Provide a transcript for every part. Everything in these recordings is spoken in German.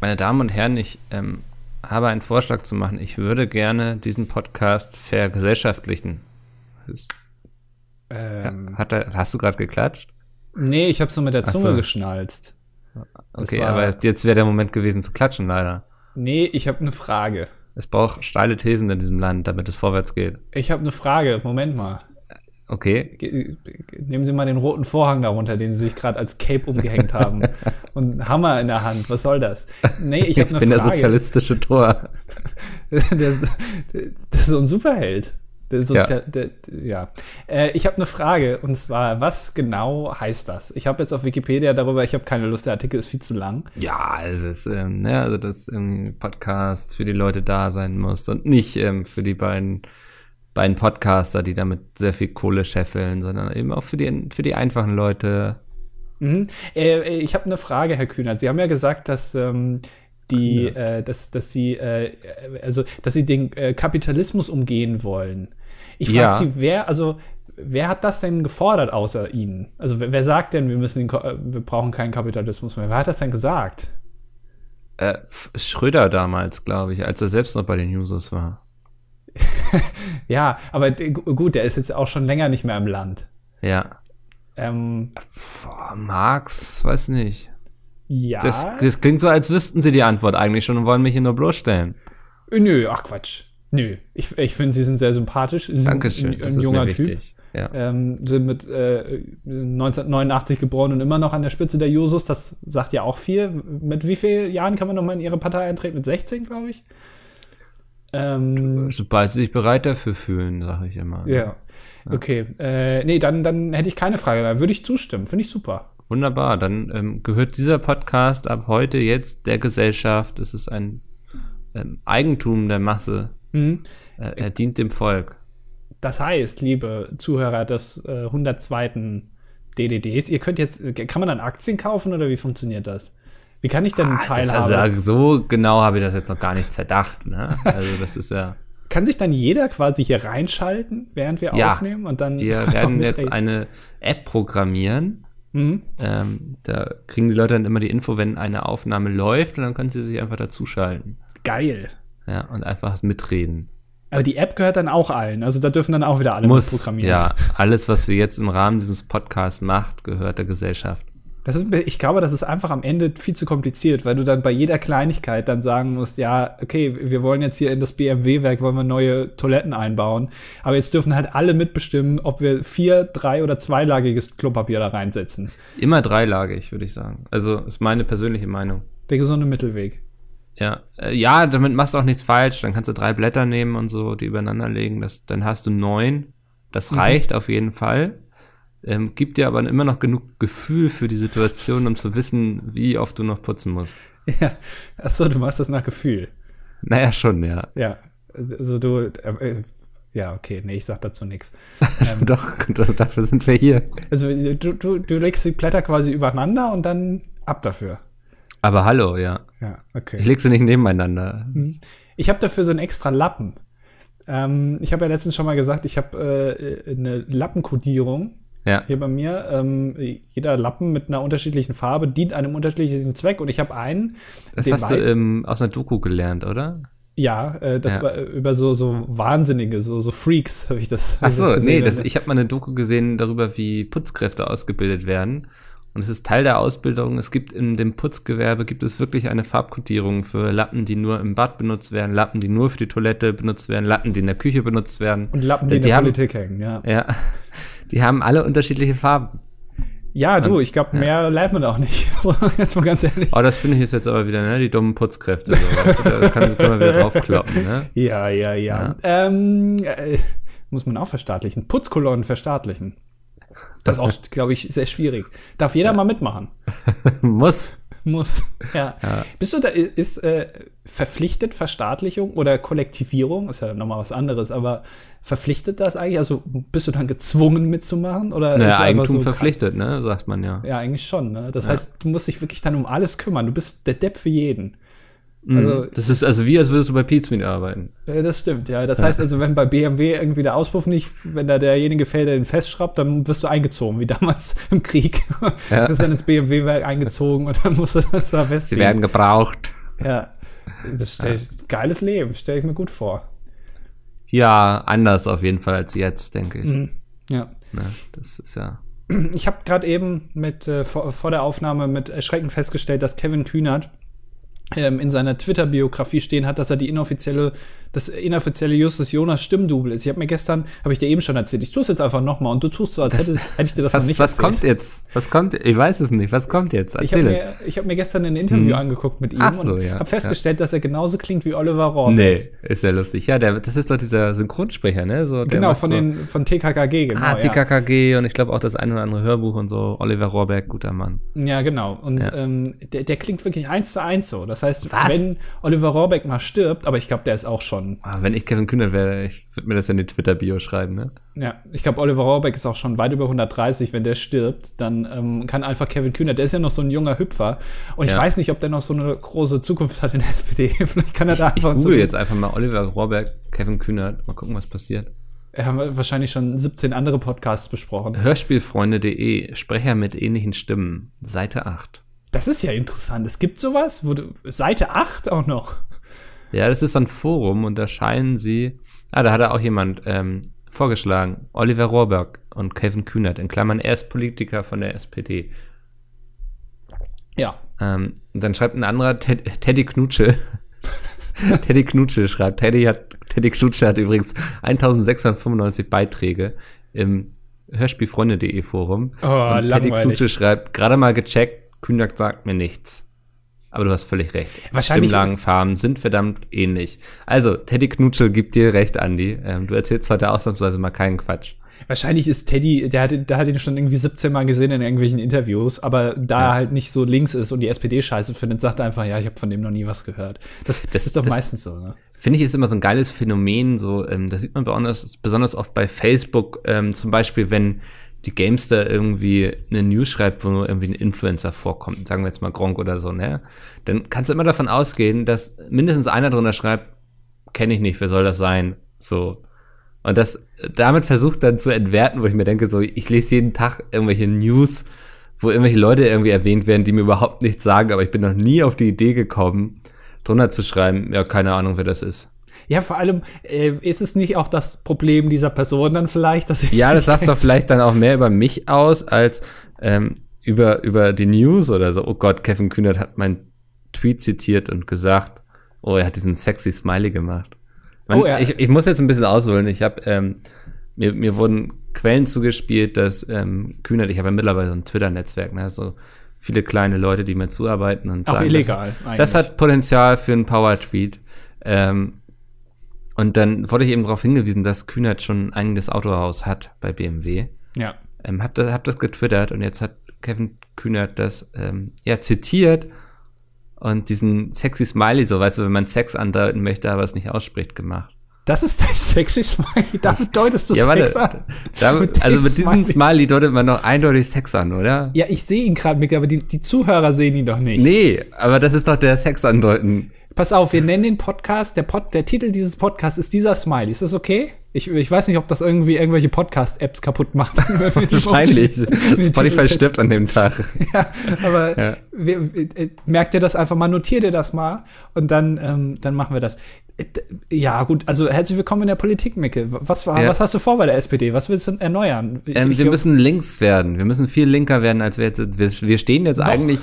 Meine Damen und Herren, ich ähm, habe einen Vorschlag zu machen. Ich würde gerne diesen Podcast vergesellschaftlichen. Ist, Ähm, hat er, hast du gerade geklatscht? nee, ich habe so mit der Zunge so. geschnalzt. Das Okay, war- aber jetzt wäre der Moment gewesen zu klatschen, leider. Nee, ich habe eine Frage. Es braucht steile Thesen in diesem Land, damit es vorwärts geht. Ich habe eine Frage. Moment mal. Okay, Ge- Nehmen Sie mal den roten Vorhang darunter, den Sie sich gerade als Cape umgehängt haben. Und Hammer in der Hand. Was soll das? Nee, ich ich, habe eine bin der Frage. sozialistische Tor. das, das ist so ein Superheld. Der Sozial der, ja. Äh, ich habe eine Frage und zwar, was genau heißt das? Ich habe jetzt auf Wikipedia darüber, ich habe keine Lust, der Artikel ist viel zu lang. Ja, es ist, ähm, ne, also dass ähm, Podcast für die Leute da sein muss und nicht ähm, für die beiden, beiden Podcaster, die damit sehr viel Kohle scheffeln, sondern eben auch für die, für die einfachen Leute. Mhm. Äh, ich habe eine Frage, Herr Kühnert. Sie haben ja gesagt, dass ähm, die, äh, dass, dass Sie, äh, also, dass Sie den äh, Kapitalismus umgehen wollen. Ich frage Ja. Sie, wer, also, wer hat das denn gefordert außer Ihnen? Also, wer, wer sagt denn, wir müssen, den, äh, wir brauchen keinen Kapitalismus mehr? Wer hat das denn gesagt? Äh, Schröder damals, glaube ich, als er selbst noch bei den Users war. Ja, aber gut, der ist jetzt auch schon länger nicht mehr im Land. Ja. Ähm, Boah, Marx, weiß nicht. ja. Das, das klingt so, als wüssten sie die Antwort eigentlich schon und wollen mich hier nur bloßstellen. Nö, ach Quatsch. Nö. Ich, ich finde, Sie sind sehr sympathisch. Sie sind Dankeschön, ein, das ein ist junger mir Typ. wichtig. Ja. ähm, sind mit äh, 1989 geboren und immer noch an der Spitze der Jusos. Das sagt ja auch viel. Mit wie vielen Jahren kann man nochmal in ihre Partei eintreten? Mit 16, glaube ich. Ähm, Sobald sie sich bereit dafür fühlen, sage ich immer. ja. Okay. Äh, nee, dann, dann hätte ich keine Frage. Da würde ich zustimmen. Finde ich super. Wunderbar, dann ähm, gehört dieser Podcast ab heute jetzt der Gesellschaft. Es ist ein ähm, Eigentum der Masse. Mhm. Äh, er dient dem Volk. Das heißt, liebe Zuhörer des äh, 102. DDDs, ihr könnt jetzt, kann man dann Aktien kaufen oder wie funktioniert das? Wie kann ich denn Ah, das ist Teilhabe? also, so genau habe ich das jetzt noch gar nicht zerdacht. Ne? Also das ist ja. kann sich dann jeder quasi hier reinschalten, während wir Ja, aufnehmen und dann Wir werden jetzt eine App programmieren. Mhm. Ähm, da kriegen die Leute dann immer die Info, wenn eine Aufnahme läuft und dann können sie sich einfach dazuschalten. Geil. Ja, und einfach mitreden. Aber die App gehört dann auch allen. Also da dürfen dann auch wieder alle Muss. mitprogrammieren. Ja, alles, was wir jetzt im Rahmen dieses Podcasts macht, gehört der Gesellschaft. Das ist, ich glaube, das ist einfach am Ende viel zu kompliziert, weil du dann bei jeder Kleinigkeit dann sagen musst, ja, okay, wir wollen jetzt hier in das BMW-Werk, wollen wir neue Toiletten einbauen. Aber jetzt dürfen halt alle mitbestimmen, ob wir vier, drei oder zweilagiges Klopapier da reinsetzen. Immer dreilagig, würde ich sagen. Also ist meine persönliche Meinung. Der gesunde Mittelweg. Ja, äh, ja, damit machst du auch nichts falsch. Dann kannst du drei Blätter nehmen und so, die übereinander legen. Das, dann hast du neun. Das reicht auf jeden Fall. Ähm, gibt dir aber immer noch genug Gefühl für die Situation, um zu wissen, wie oft du noch putzen musst. Ja. Achso, du machst das nach Gefühl. Naja, schon, ja. Ja. Also du, äh, ja, okay, nee, ich sag dazu nichts. doch, doch, dafür sind wir hier. Also du, du, du legst die Blätter quasi übereinander und dann ab dafür. Aber hallo, ja. Ja, okay. Ich leg sie nicht nebeneinander. Ich habe dafür so einen extra Lappen. Ähm, ich habe ja letztens schon mal gesagt, ich habe äh, eine Lappenkodierung Ja. hier bei mir. Ähm, jeder Lappen mit einer unterschiedlichen Farbe dient einem unterschiedlichen Zweck und ich habe einen. Das hast du ähm, aus einer Doku gelernt, oder? Ja, äh, das Ja. war äh, über so so Wahnsinnige, so so Freaks habe ich das. Ach so, das nee, gesehen. das, ich habe mal eine Doku gesehen darüber, wie Putzkräfte ausgebildet werden. Und es ist Teil der Ausbildung. Es gibt in dem Putzgewerbe gibt es wirklich eine Farbkodierung für Lappen, die nur im Bad benutzt werden, Lappen, die nur für die Toilette benutzt werden, Lappen, die in der Küche benutzt werden. und Lappen, die in die der haben, Politik hängen, ja. Ja, die haben alle unterschiedliche Farben. Ja, du, ich glaube, mehr lernt man auch nicht. Jetzt mal ganz ehrlich. Oh, das finde ich ist jetzt aber wieder, ne, die dummen Putzkräfte. So, weißt du, da kann, kann man wieder draufkloppen, ne? Ja, ja, ja. Ja. Ähm, äh, muss man auch verstaatlichen. Putzkolonnen verstaatlichen. Das ist auch, glaube ich, sehr schwierig. Darf jeder mal mitmachen. Muss. Muss. Ja. Bist du da, ist äh, verpflichtet Verstaatlichung oder Kollektivierung, ist ja nochmal was anderes, aber verpflichtet das eigentlich? Also bist du dann gezwungen mitzumachen? Oder Naja, Eigentum so- verpflichtet, ne, sagt man ja. Ja, eigentlich schon. Ne? Das heißt, du musst dich wirklich dann um alles kümmern. Du bist der Depp für jeden. Also, Das ist also wie, als würdest du bei Pizmeet arbeiten. äh, das stimmt, ja. Das heißt also, wenn bei BMW irgendwie der Auspuff nicht, wenn da derjenige fällt, der den festschraubt, dann wirst du eingezogen, wie damals im Krieg. Ja. Du bist dann ins BMW-Werk eingezogen und dann musst du das da Sie festziehen. werden gebraucht. Ja. Das stell, ja. Geiles Leben, stelle ich mir gut vor. Ja, anders auf jeden Fall als jetzt, denke ich. Mhm. Ja. Ne, das ist ja. Ich habe gerade eben mit äh, vor, vor, der Aufnahme mit Erschrecken festgestellt, dass Kevin Kühnert in seiner Twitter-Biografie stehen hat, dass er die inoffizielle, das inoffizielle Justus Jonas Stimmdouble ist. Ich habe mir gestern, habe ich dir eben schon erzählt, ich tue es jetzt einfach nochmal und du tust so, als das, hätte, hätte ich dir das was, noch nicht was erzählt. Was kommt jetzt? Was kommt? Ich weiß es nicht. Was kommt jetzt? Erzähl ich habe mir, hab mir gestern ein Interview hm. angeguckt mit ihm so, und ja, habe festgestellt, ja. dass er genauso klingt wie Oliver Rohrbeck. Nee, ist ja lustig. Ja, der, das ist doch dieser Synchronsprecher, ne? So, genau, von, so, den, von TKKG, genau. Ah, TKKG ja. und ich glaube auch das eine oder andere Hörbuch und so. Oliver Rohrbeck, guter Mann. Ja, genau. Und ähm, der, der klingt wirklich eins zu eins so. Das heißt, was? wenn Oliver Rohrbeck mal stirbt, aber ich glaube, der ist auch schon. Ah, wenn ich Kevin Kühner wäre, ich würde mir das in die Twitter-Bio schreiben, ne? Ja, ich glaube, Oliver Rohrbeck ist auch schon weit über 130. Wenn der stirbt, dann ähm, kann einfach Kevin Kühner, der ist ja noch so ein junger Hüpfer. Und ich ja. weiß nicht, ob der noch so eine große Zukunft hat in der SPD. Vielleicht kann er da einfach. Ich google jetzt einfach mal Oliver Rohrbeck, Kevin Kühner. Mal gucken, was passiert. Wir haben wahrscheinlich schon 17 andere Podcasts besprochen. Hörspielfreunde.de, Sprecher mit ähnlichen Stimmen, Seite 8. Das ist ja interessant. Es gibt sowas, wo du, Seite 8 auch noch. Ja, das ist ein Forum und da scheinen sie. Ah, da hat er auch jemand ähm, vorgeschlagen. Oliver Rohrberg und Kevin Kühnert, in Klammern, er ist Politiker von der SPD. Ja. Ähm, und dann schreibt ein anderer Ted, Teddy Knutsche. Teddy Knutsche schreibt. Teddy hat, Teddy Knutsche hat übrigens 1695 Beiträge im Hörspielfreunde.de Forum. Oh, und Teddy Knutsche schreibt, gerade mal gecheckt, Kühnert sagt mir nichts. Aber du hast völlig recht. Wahrscheinlich Stimmlagenfarben sind verdammt ähnlich. Also, Teddy Knutschel gibt dir recht, Andy. Ähm, du erzählst heute ausnahmsweise mal keinen Quatsch. Wahrscheinlich ist Teddy, der hat, der hat ihn schon irgendwie 17 Mal gesehen in irgendwelchen Interviews, aber da ja. er halt nicht so links ist und die SPD scheiße findet, sagt er einfach, ja, ich habe von dem noch nie was gehört. Das, das ist doch das, meistens so, ne? Finde ich, ist immer so ein geiles Phänomen, so, ähm, das sieht man besonders, besonders oft bei Facebook, ähm, zum Beispiel, wenn die Gamester irgendwie eine News schreibt, wo nur irgendwie ein Influencer vorkommt, sagen wir jetzt mal Gronk oder so, ne? Dann kannst du immer davon ausgehen, dass mindestens einer drunter schreibt, kenne ich nicht, wer soll das sein? So. Und das damit versucht dann zu entwerten, wo ich mir denke, so, ich lese jeden Tag irgendwelche News, wo irgendwelche Leute irgendwie erwähnt werden, die mir überhaupt nichts sagen, aber ich bin noch nie auf die Idee gekommen, drunter zu schreiben, ja, keine Ahnung, wer das ist. Ja, vor allem äh, ist es nicht auch das Problem dieser Person dann vielleicht, dass ich. Ja, das sagt doch vielleicht dann auch mehr über mich aus als ähm, über, über die News oder so. Oh Gott, Kevin Kühnert hat meinen Tweet zitiert und gesagt, oh, er hat diesen sexy Smiley gemacht. Man, oh, ja. ich, ich muss jetzt ein bisschen ausholen. Ich habe ähm, mir, mir wurden Quellen zugespielt, dass ähm, Kühnert, ich habe ja mittlerweile so ein Twitter-Netzwerk, ne, so viele kleine Leute, die mir zuarbeiten und Auch sagen, illegal. Das, das hat Potenzial für einen Power-Tweet. Ähm, und dann wurde ich eben darauf hingewiesen, dass Kühnert schon ein eigenes Autohaus hat bei BMW. Ja. Ähm, hab, das, hab das getwittert und jetzt hat Kevin Kühnert das ähm, ja zitiert und diesen sexy Smiley, so weißt du, wenn man Sex andeuten möchte, aber es nicht ausspricht, gemacht. Das ist dein sexy Smiley, damit deutest du ja, Sex an. Damit, mit also mit diesem Smiley. Smiley deutet man doch eindeutig Sex an, oder? Ja, ich sehe ihn gerade, Mick, aber die, die Zuhörer sehen ihn doch nicht. Nee, aber das ist doch der Sex andeuten. Pass auf, wir nennen den Podcast, der, Pod, der Titel dieses Podcasts ist dieser Smiley. Ist das okay? Ich, ich weiß nicht, ob das irgendwie irgendwelche Podcast-Apps kaputt macht. Wahrscheinlich. Spotify stirbt an dem Tag. ja, aber ja. Wir, wir, äh, merkt ihr das einfach mal, notiert ihr das mal und dann, ähm, dann machen wir das. Äh, ja, gut, also herzlich willkommen in der Politik, Micke. Was, war, ja. was hast du vor bei der SPD? Was willst du erneuern? Ich, ähm, ich, wir müssen links werden. Wir müssen viel linker werden, als wir jetzt. Wir, wir stehen jetzt Noch? eigentlich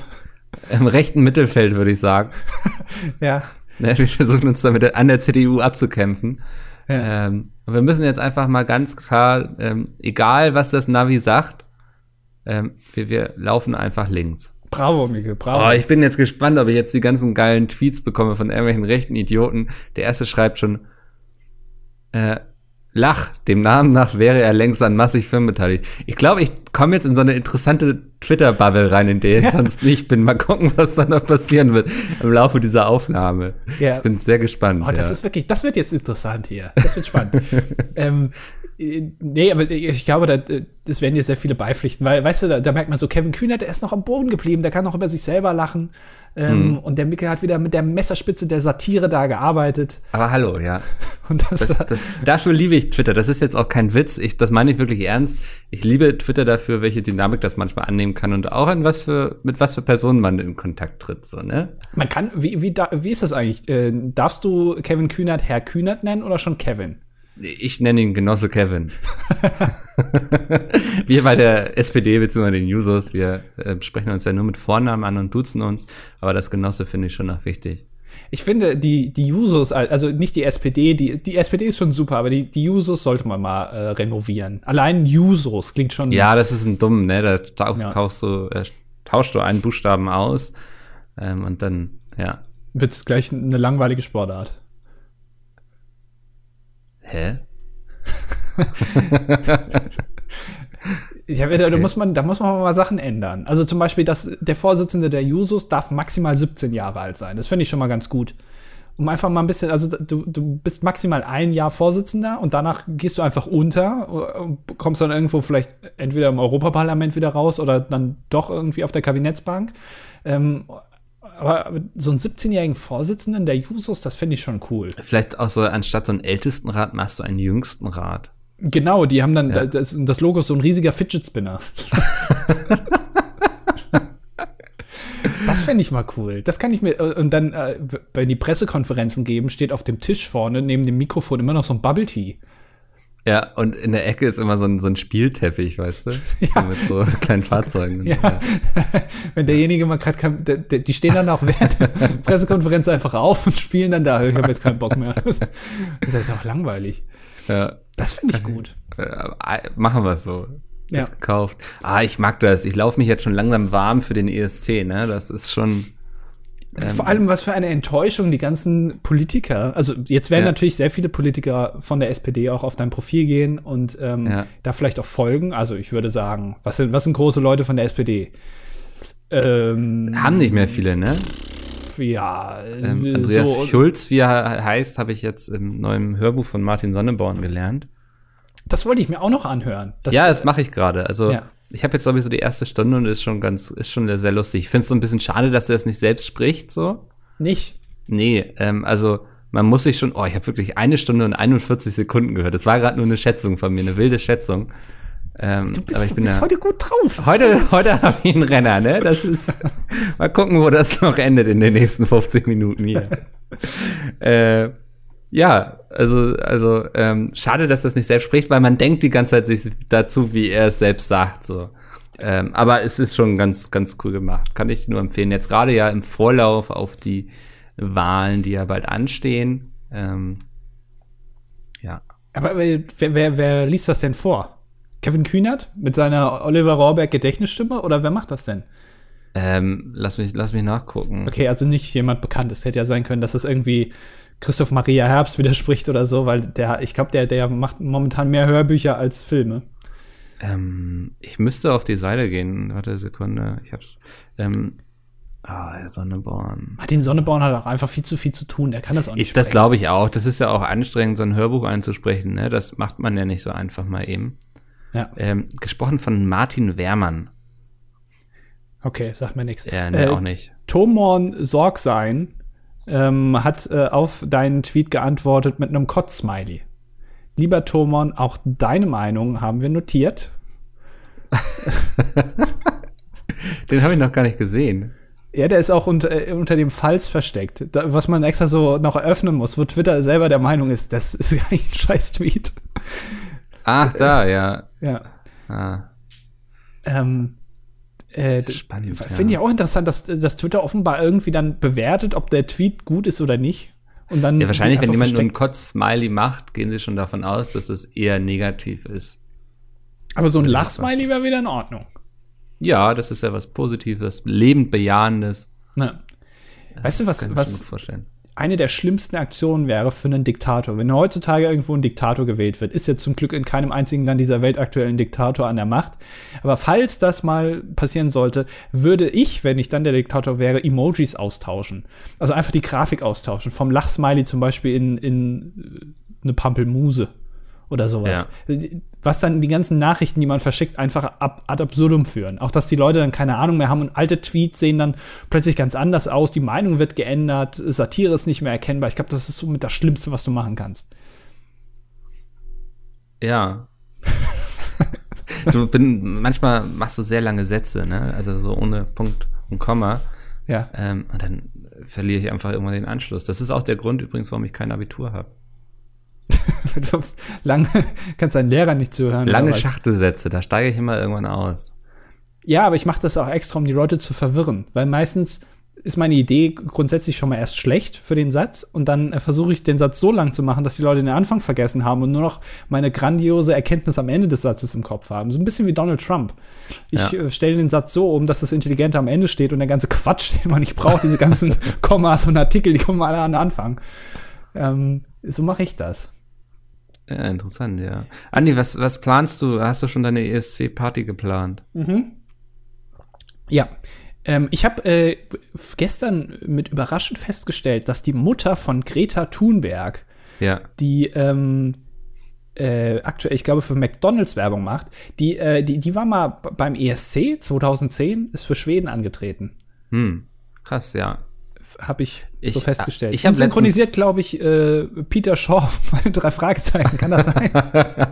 im rechten Mittelfeld, würde ich sagen. ja. Ne, wir versuchen uns damit an der CDU abzukämpfen. Ja. Ähm, wir müssen jetzt einfach mal ganz klar, ähm, egal was das Navi sagt, ähm, wir, wir laufen einfach links. Bravo, Miguel, bravo. Oh, ich bin jetzt gespannt, ob ich jetzt die ganzen geilen Tweets bekomme von irgendwelchen rechten Idioten. Der erste schreibt schon, äh, Lach, dem Namen nach wäre er längst an massig firmenbeteiligt. Ich glaube, ich komme jetzt in so eine interessante Twitter-Bubble rein, in der ich sonst nicht bin. Mal gucken, was da noch passieren wird im Laufe dieser Aufnahme. Ja. Ich bin sehr gespannt. Oh, das ja. ist wirklich, das wird jetzt interessant hier. Das wird spannend. ähm, Äh, nee, aber ich glaube, da, das werden dir sehr viele beipflichten, weil, weißt du, da, da merkt man so, Kevin Kühnert, der ist noch am Boden geblieben, der kann noch über sich selber lachen. Ähm, mhm. Und der Mickel hat wieder mit der Messerspitze der Satire da gearbeitet. Aber hallo, ja. Und das, das, das, dafür liebe ich Twitter. Das ist jetzt auch kein Witz. Ich, das meine ich wirklich ernst. Ich liebe Twitter dafür, welche Dynamik das manchmal annehmen kann und auch an was für, mit was für Personen man in Kontakt tritt, so, ne? Man kann, wie, wie, da, wie ist das eigentlich? Äh, darfst du Kevin Kühnert Herr Kühnert nennen oder schon Kevin? Ich nenne ihn Genosse Kevin. wir bei der SPD bzw. den Users, wir äh, sprechen uns ja nur mit Vornamen an und duzen uns, aber das Genosse finde ich schon noch wichtig. Ich finde, die, die Jusos, also nicht die SPD, die, die SPD ist schon super, aber die, die Jusos sollte man mal äh, renovieren. Allein Jusos klingt schon. Ja, das ist ein dumm, ne? Da tauch, ja. tauchst du, äh, tauschst du einen Buchstaben aus ähm, und dann, ja. Wird es gleich eine langweilige Sportart. Hä? ja, da, okay. muss man, da muss man mal Sachen ändern. Also zum Beispiel, dass der Vorsitzende der Jusos darf maximal 17 Jahre alt sein. Das finde ich schon mal ganz gut. Um einfach mal ein bisschen, also du, du bist maximal ein Jahr Vorsitzender und danach gehst du einfach unter und kommst dann irgendwo vielleicht entweder im Europaparlament wieder raus oder dann doch irgendwie auf der Kabinettsbank. Ähm, aber so einen 17-jährigen Vorsitzenden der Jusos, das finde ich schon cool. Vielleicht auch so, anstatt so einen Ältestenrat machst du einen Jüngstenrat. Genau, die haben dann, ja. das, das Logo ist so ein riesiger Fidget Spinner. das fände ich mal cool. Das kann ich mir, und dann, äh, wenn die Pressekonferenzen geben, steht auf dem Tisch vorne neben dem Mikrofon immer noch so ein Bubble Tea. Ja, und in der Ecke ist immer so ein, so ein Spielteppich, weißt du? Ja. So mit so kleinen Fahrzeugen. Ja. ja. Wenn derjenige mal gerade kann, die stehen dann auch während der Pressekonferenz einfach auf und spielen dann da. Ich habe jetzt keinen Bock mehr. Das ist auch langweilig. Ja. Das finde ich gut. Äh, machen wir so. Ist ja. gekauft. Ah, ich mag das. Ich laufe mich jetzt schon langsam warm für den ESC, ne? Das ist schon. Ähm, Vor allem, was für eine Enttäuschung die ganzen Politiker. Also jetzt werden ja. natürlich sehr viele Politiker von der SPD auch auf dein Profil gehen und ähm, ja. da vielleicht auch folgen. Also ich würde sagen, was sind, was sind große Leute von der SPD? Ähm, Haben nicht mehr viele, ne? Ja. Ähm, Andreas so, Schulz, wie er heißt, habe ich jetzt im neuen Hörbuch von Martin Sonneborn gelernt. Das wollte ich mir auch noch anhören. Das, ja, das mache ich gerade. Also ja ich habe jetzt, glaube ich, so die erste Stunde und ist schon ganz, ist schon sehr lustig. Ich finde es so ein bisschen schade, dass er es nicht selbst spricht, so. Nicht? Nee, ähm, also man muss sich schon, oh, ich habe wirklich eine Stunde und 41 Sekunden gehört. Das war gerade nur eine Schätzung von mir, eine wilde Schätzung. Ähm, du bist, aber ich du bin bist ja, heute gut drauf. Heute, heute habe ich einen Renner, ne? Das ist, mal gucken, wo das noch endet in den nächsten 50 Minuten hier. äh, ja, also, also ähm, schade, dass das nicht selbst spricht, weil man denkt die ganze Zeit sich dazu, wie er es selbst sagt. So. Ähm, aber es ist schon ganz, ganz cool gemacht. Kann ich nur empfehlen. Jetzt gerade ja im Vorlauf auf die Wahlen, die ja bald anstehen. Ähm, ja. Aber wer, wer, wer liest das denn vor? Kevin Kühnert mit seiner Oliver Rohrbeck Gedächtnisstimme oder wer macht das denn? Ähm, lass mich, lass mich nachgucken. Okay, also nicht jemand Bekanntes. Hätte ja sein können, dass das irgendwie Christoph Maria Herbst widerspricht oder so, weil der, ich glaube, der, der macht momentan mehr Hörbücher als Filme. Ähm, ich müsste auf die Seite gehen. Warte eine Sekunde. Ich hab's. Ähm, Ah, Herr Sonneborn. Martin Sonneborn hat auch einfach viel zu viel zu tun. Er kann das auch nicht. Ich, das glaube ich auch. Das ist ja auch anstrengend, so ein Hörbuch einzusprechen. Ne? Das macht man ja nicht so einfach mal eben. Ja. Ähm, gesprochen von Martin Wehrmann. Okay, sagt mir nichts. Ja, nee, äh, auch nicht. Tomorn Sorgsein ähm, hat äh, auf deinen Tweet geantwortet mit einem Kotz-Smiley. Lieber Tomon, auch deine Meinung haben wir notiert. Den habe ich noch gar nicht gesehen. Ja, der ist auch unter, äh, unter dem Falls versteckt. Da, was man extra so noch eröffnen muss, wo Twitter selber der Meinung ist, das ist eigentlich ein scheiß Tweet. Ach, da, ja. Ja. Ah. Ähm, äh, Finde ja. ich auch interessant, dass, dass Twitter offenbar irgendwie dann bewertet, ob der Tweet gut ist oder nicht. Und dann ja, wahrscheinlich, wenn jemand nur einen Kotz-Smiley macht, gehen sie schon davon aus, dass es eher negativ ist. Aber so ein Lach-Smiley wäre wieder in Ordnung. Ja, das ist ja was Positives, lebend bejahendes. Na. Weißt du, was, was eine der schlimmsten Aktionen wäre für einen Diktator. Wenn heutzutage irgendwo ein Diktator gewählt wird, ist ja zum Glück in keinem einzigen Land dieser Welt aktuell ein Diktator an der Macht. Aber falls das mal passieren sollte, würde ich, wenn ich dann der Diktator wäre, Emojis austauschen. Also einfach die Grafik austauschen. Vom Lachsmiley zum Beispiel in, in eine Pampelmuse oder sowas. Was dann die ganzen Nachrichten, die man verschickt, einfach ab, ad absurdum führen. Auch dass die Leute dann keine Ahnung mehr haben und alte Tweets sehen dann plötzlich ganz anders aus, die Meinung wird geändert, Satire ist nicht mehr erkennbar. Ich glaube, das ist somit das Schlimmste, was du machen kannst. Ja. du bin, manchmal machst du sehr lange Sätze, ne? Also so ohne Punkt und Komma. Ja. Ähm, und dann verliere ich einfach irgendwann den Anschluss. Das ist auch der Grund übrigens, warum ich kein Abitur habe. lange kannst deinen Lehrer nicht zuhören. Lange Schachtelsätze, da steige ich immer irgendwann aus. Ja, aber ich mache das auch extra, um die Leute zu verwirren, weil meistens ist meine Idee grundsätzlich schon mal erst schlecht für den Satz und dann äh, versuche ich den Satz so lang zu machen, dass die Leute den Anfang vergessen haben und nur noch meine grandiose Erkenntnis am Ende des Satzes im Kopf haben. So ein bisschen wie Donald Trump. Ich ja. äh, stelle den Satz so um, dass das Intelligente am Ende steht und der ganze Quatsch, den man nicht braucht, diese ganzen Kommas und Artikel, die kommen alle an den Anfang. Ähm, so mache ich das. Ja, interessant, ja. Andi, was, was planst du? Hast du schon deine ESC-Party geplant? Mhm. Ja. Ähm, ich habe äh, gestern mit Überraschung festgestellt, dass die Mutter von Greta Thunberg, ja. die ähm, äh, aktuell, ich glaube, für McDonalds Werbung macht, die, äh, die, die war mal beim ESC 2010, ist für Schweden angetreten. Hm. Krass, ja habe ich, ich, so festgestellt. Ich habe synchronisiert, glaube ich, äh, Peter Shaw, meine drei Fragezeichen. Kann das sein?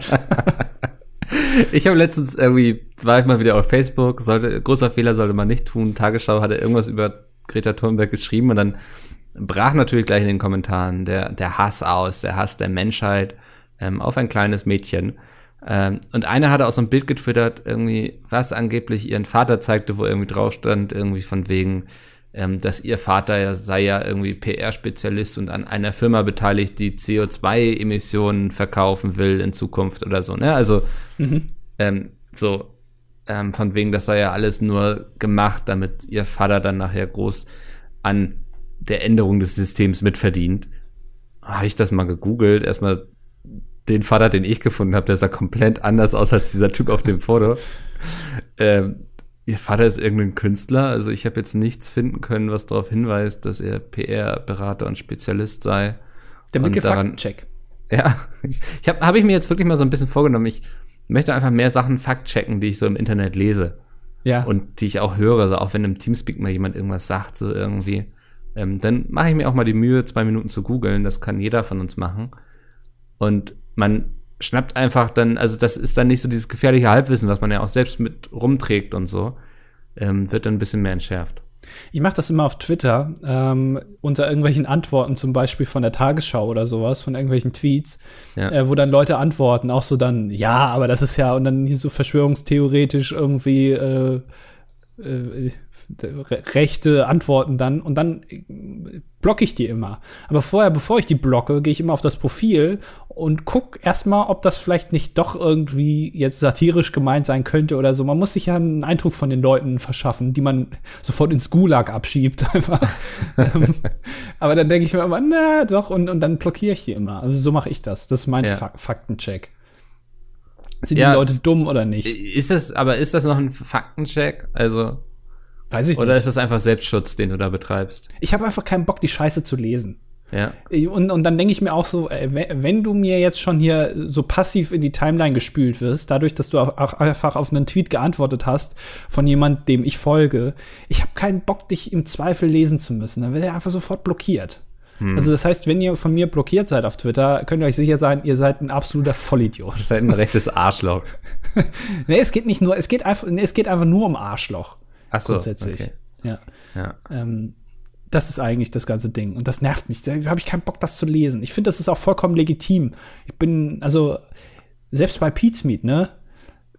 ich habe letztens irgendwie, war ich mal wieder auf Facebook, sollte, großer Fehler sollte man nicht tun. Tagesschau hatte irgendwas über Greta Thunberg geschrieben und dann brach natürlich gleich in den Kommentaren der, der Hass aus, der Hass der Menschheit ähm, auf ein kleines Mädchen. Ähm, und einer hatte auch so ein Bild getwittert, irgendwie, was angeblich ihren Vater zeigte, wo irgendwie drauf stand, irgendwie von wegen, ähm, dass ihr Vater ja sei ja irgendwie PR-Spezialist und an einer Firma beteiligt, die CO2-Emissionen verkaufen will in Zukunft oder so. Ne? Also mhm. ähm, so ähm, von wegen, das sei ja alles nur gemacht, damit ihr Vater dann nachher groß an der Änderung des Systems mitverdient. Habe ich das mal gegoogelt, erstmal den Vater, den ich gefunden habe, der sah komplett anders aus als dieser Typ auf dem Foto. ähm, Ihr Vater ist irgendein Künstler, also ich habe jetzt nichts finden können, was darauf hinweist, dass er PR-Berater und Spezialist sei. Der Faktencheck. Ja, ich habe hab ich mir jetzt wirklich mal so ein bisschen vorgenommen. Ich möchte einfach mehr Sachen faktchecken, die ich so im Internet lese. Ja. Und die ich auch höre, also auch wenn im Teamspeak mal jemand irgendwas sagt, so irgendwie, ähm, dann mache ich mir auch mal die Mühe, zwei Minuten zu googeln. Das kann jeder von uns machen. Und man schnappt einfach dann, also das ist dann nicht so dieses gefährliche Halbwissen, was man ja auch selbst mit rumträgt und so, ähm, wird dann ein bisschen mehr entschärft. Ich mache das immer auf Twitter, ähm, unter irgendwelchen Antworten, zum Beispiel von der Tagesschau oder sowas, von irgendwelchen Tweets, ja. äh, wo dann Leute antworten, auch so dann, ja, aber das ist ja, und dann hier so verschwörungstheoretisch irgendwie äh, äh, rechte Antworten dann und dann blocke ich die immer. Aber vorher, bevor ich die blocke, gehe ich immer auf das Profil und guck erstmal, ob das vielleicht nicht doch irgendwie jetzt satirisch gemeint sein könnte oder so. Man muss sich ja einen Eindruck von den Leuten verschaffen, die man sofort ins Gulag abschiebt einfach. Ähm, aber dann denke ich mir immer, na doch, und, und dann blockiere ich die immer. Also so mache ich das. Das ist mein ja. Fa Faktencheck. Sind ja, die Leute dumm oder nicht? Ist das, aber ist das noch ein Faktencheck? Also Weiß ich Oder nicht. ist das einfach Selbstschutz, den du da betreibst? Ich habe einfach keinen Bock, die Scheiße zu lesen. Ja. Und, und dann denke ich mir auch so, äh, wenn du mir jetzt schon hier so passiv in die Timeline gespült wirst, dadurch, dass du auch einfach auf einen Tweet geantwortet hast von jemand, dem ich folge, ich habe keinen Bock, dich im Zweifel lesen zu müssen. Dann wird er einfach sofort blockiert. Hm. Also das heißt, wenn ihr von mir blockiert seid auf Twitter, könnt ihr euch sicher sein, ihr seid ein absoluter Vollidiot. Ihr seid ein rechtes Arschloch. nee, es geht nicht nur, es geht einfach, nee, es geht einfach nur um Arschloch. Ach so, grundsätzlich. Okay. Ja. ja. Ähm, das ist eigentlich das ganze Ding. Und das nervt mich. Da habe ich keinen Bock, das zu lesen. Ich finde, das ist auch vollkommen legitim. Ich bin, also, selbst bei Pete's Meet, ne?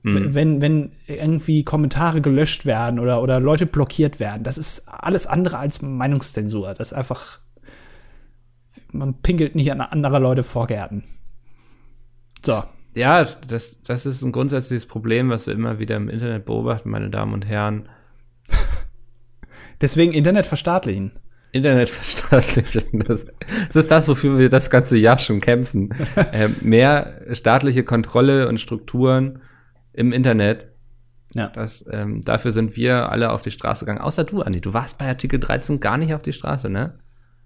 Mhm. Wenn, wenn irgendwie Kommentare gelöscht werden oder, oder Leute blockiert werden, das ist alles andere als Meinungszensur. Das ist einfach, man pinkelt nicht an andere Leute Vorgärten. So. Ja, das, das ist ein grundsätzliches Problem, was wir immer wieder im Internet beobachten, meine Damen und Herren. Deswegen Internet verstaatlichen. Internet verstaatlichen. Das, das, ist das, wofür wir das ganze Jahr schon kämpfen. ähm, mehr staatliche Kontrolle und Strukturen im Internet. Ja. Das, ähm, dafür sind wir alle auf die Straße gegangen. Außer du, Andi. Du warst bei Artikel 13 gar nicht auf die Straße, ne?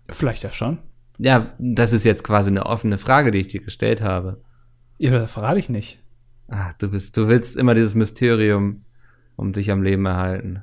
Vielleicht ja schon. Ja, das ist jetzt quasi eine offene Frage, die ich dir gestellt habe. Ja, das verrate ich nicht. Ach, du bist, du willst immer dieses Mysterium um dich am Leben erhalten.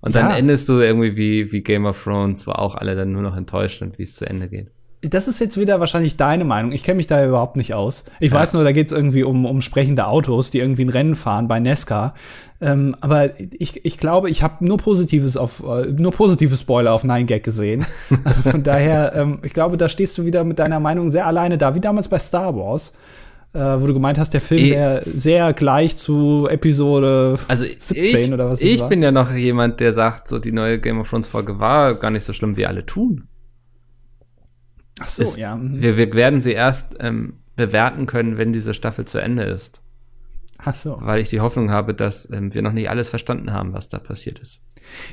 Und dann Ja. endest du irgendwie wie, wie Game of Thrones, wo auch alle dann nur noch enttäuscht sind, wie es zu Ende geht. Das ist jetzt wieder wahrscheinlich deine Meinung. Ich kenne mich da überhaupt nicht aus. Ich Ja. weiß nur, da geht es irgendwie um, um sprechende Autos, die irgendwie ein Rennen fahren bei Nesca. Ähm, aber ich, ich glaube, ich habe nur Positives auf äh, nur positive Spoiler auf 9gag gesehen. Also von daher, ähm, ich glaube, da stehst du wieder mit deiner Meinung sehr alleine da, wie damals bei Star Wars, äh, wo du gemeint hast, der Film Eh. wäre sehr gleich zu Episode Also 17 ich, oder was es ich war. bin ja noch jemand, der sagt, so die neue Game of Thrones Folge war gar nicht so schlimm, wie alle tun. Ach so, ist- ja. mhm. Wir, wir werden sie erst ähm, bewerten können, wenn diese Staffel zu Ende ist. Ach so. Weil ich die Hoffnung habe, dass ähm, wir noch nicht alles verstanden haben, was da passiert ist.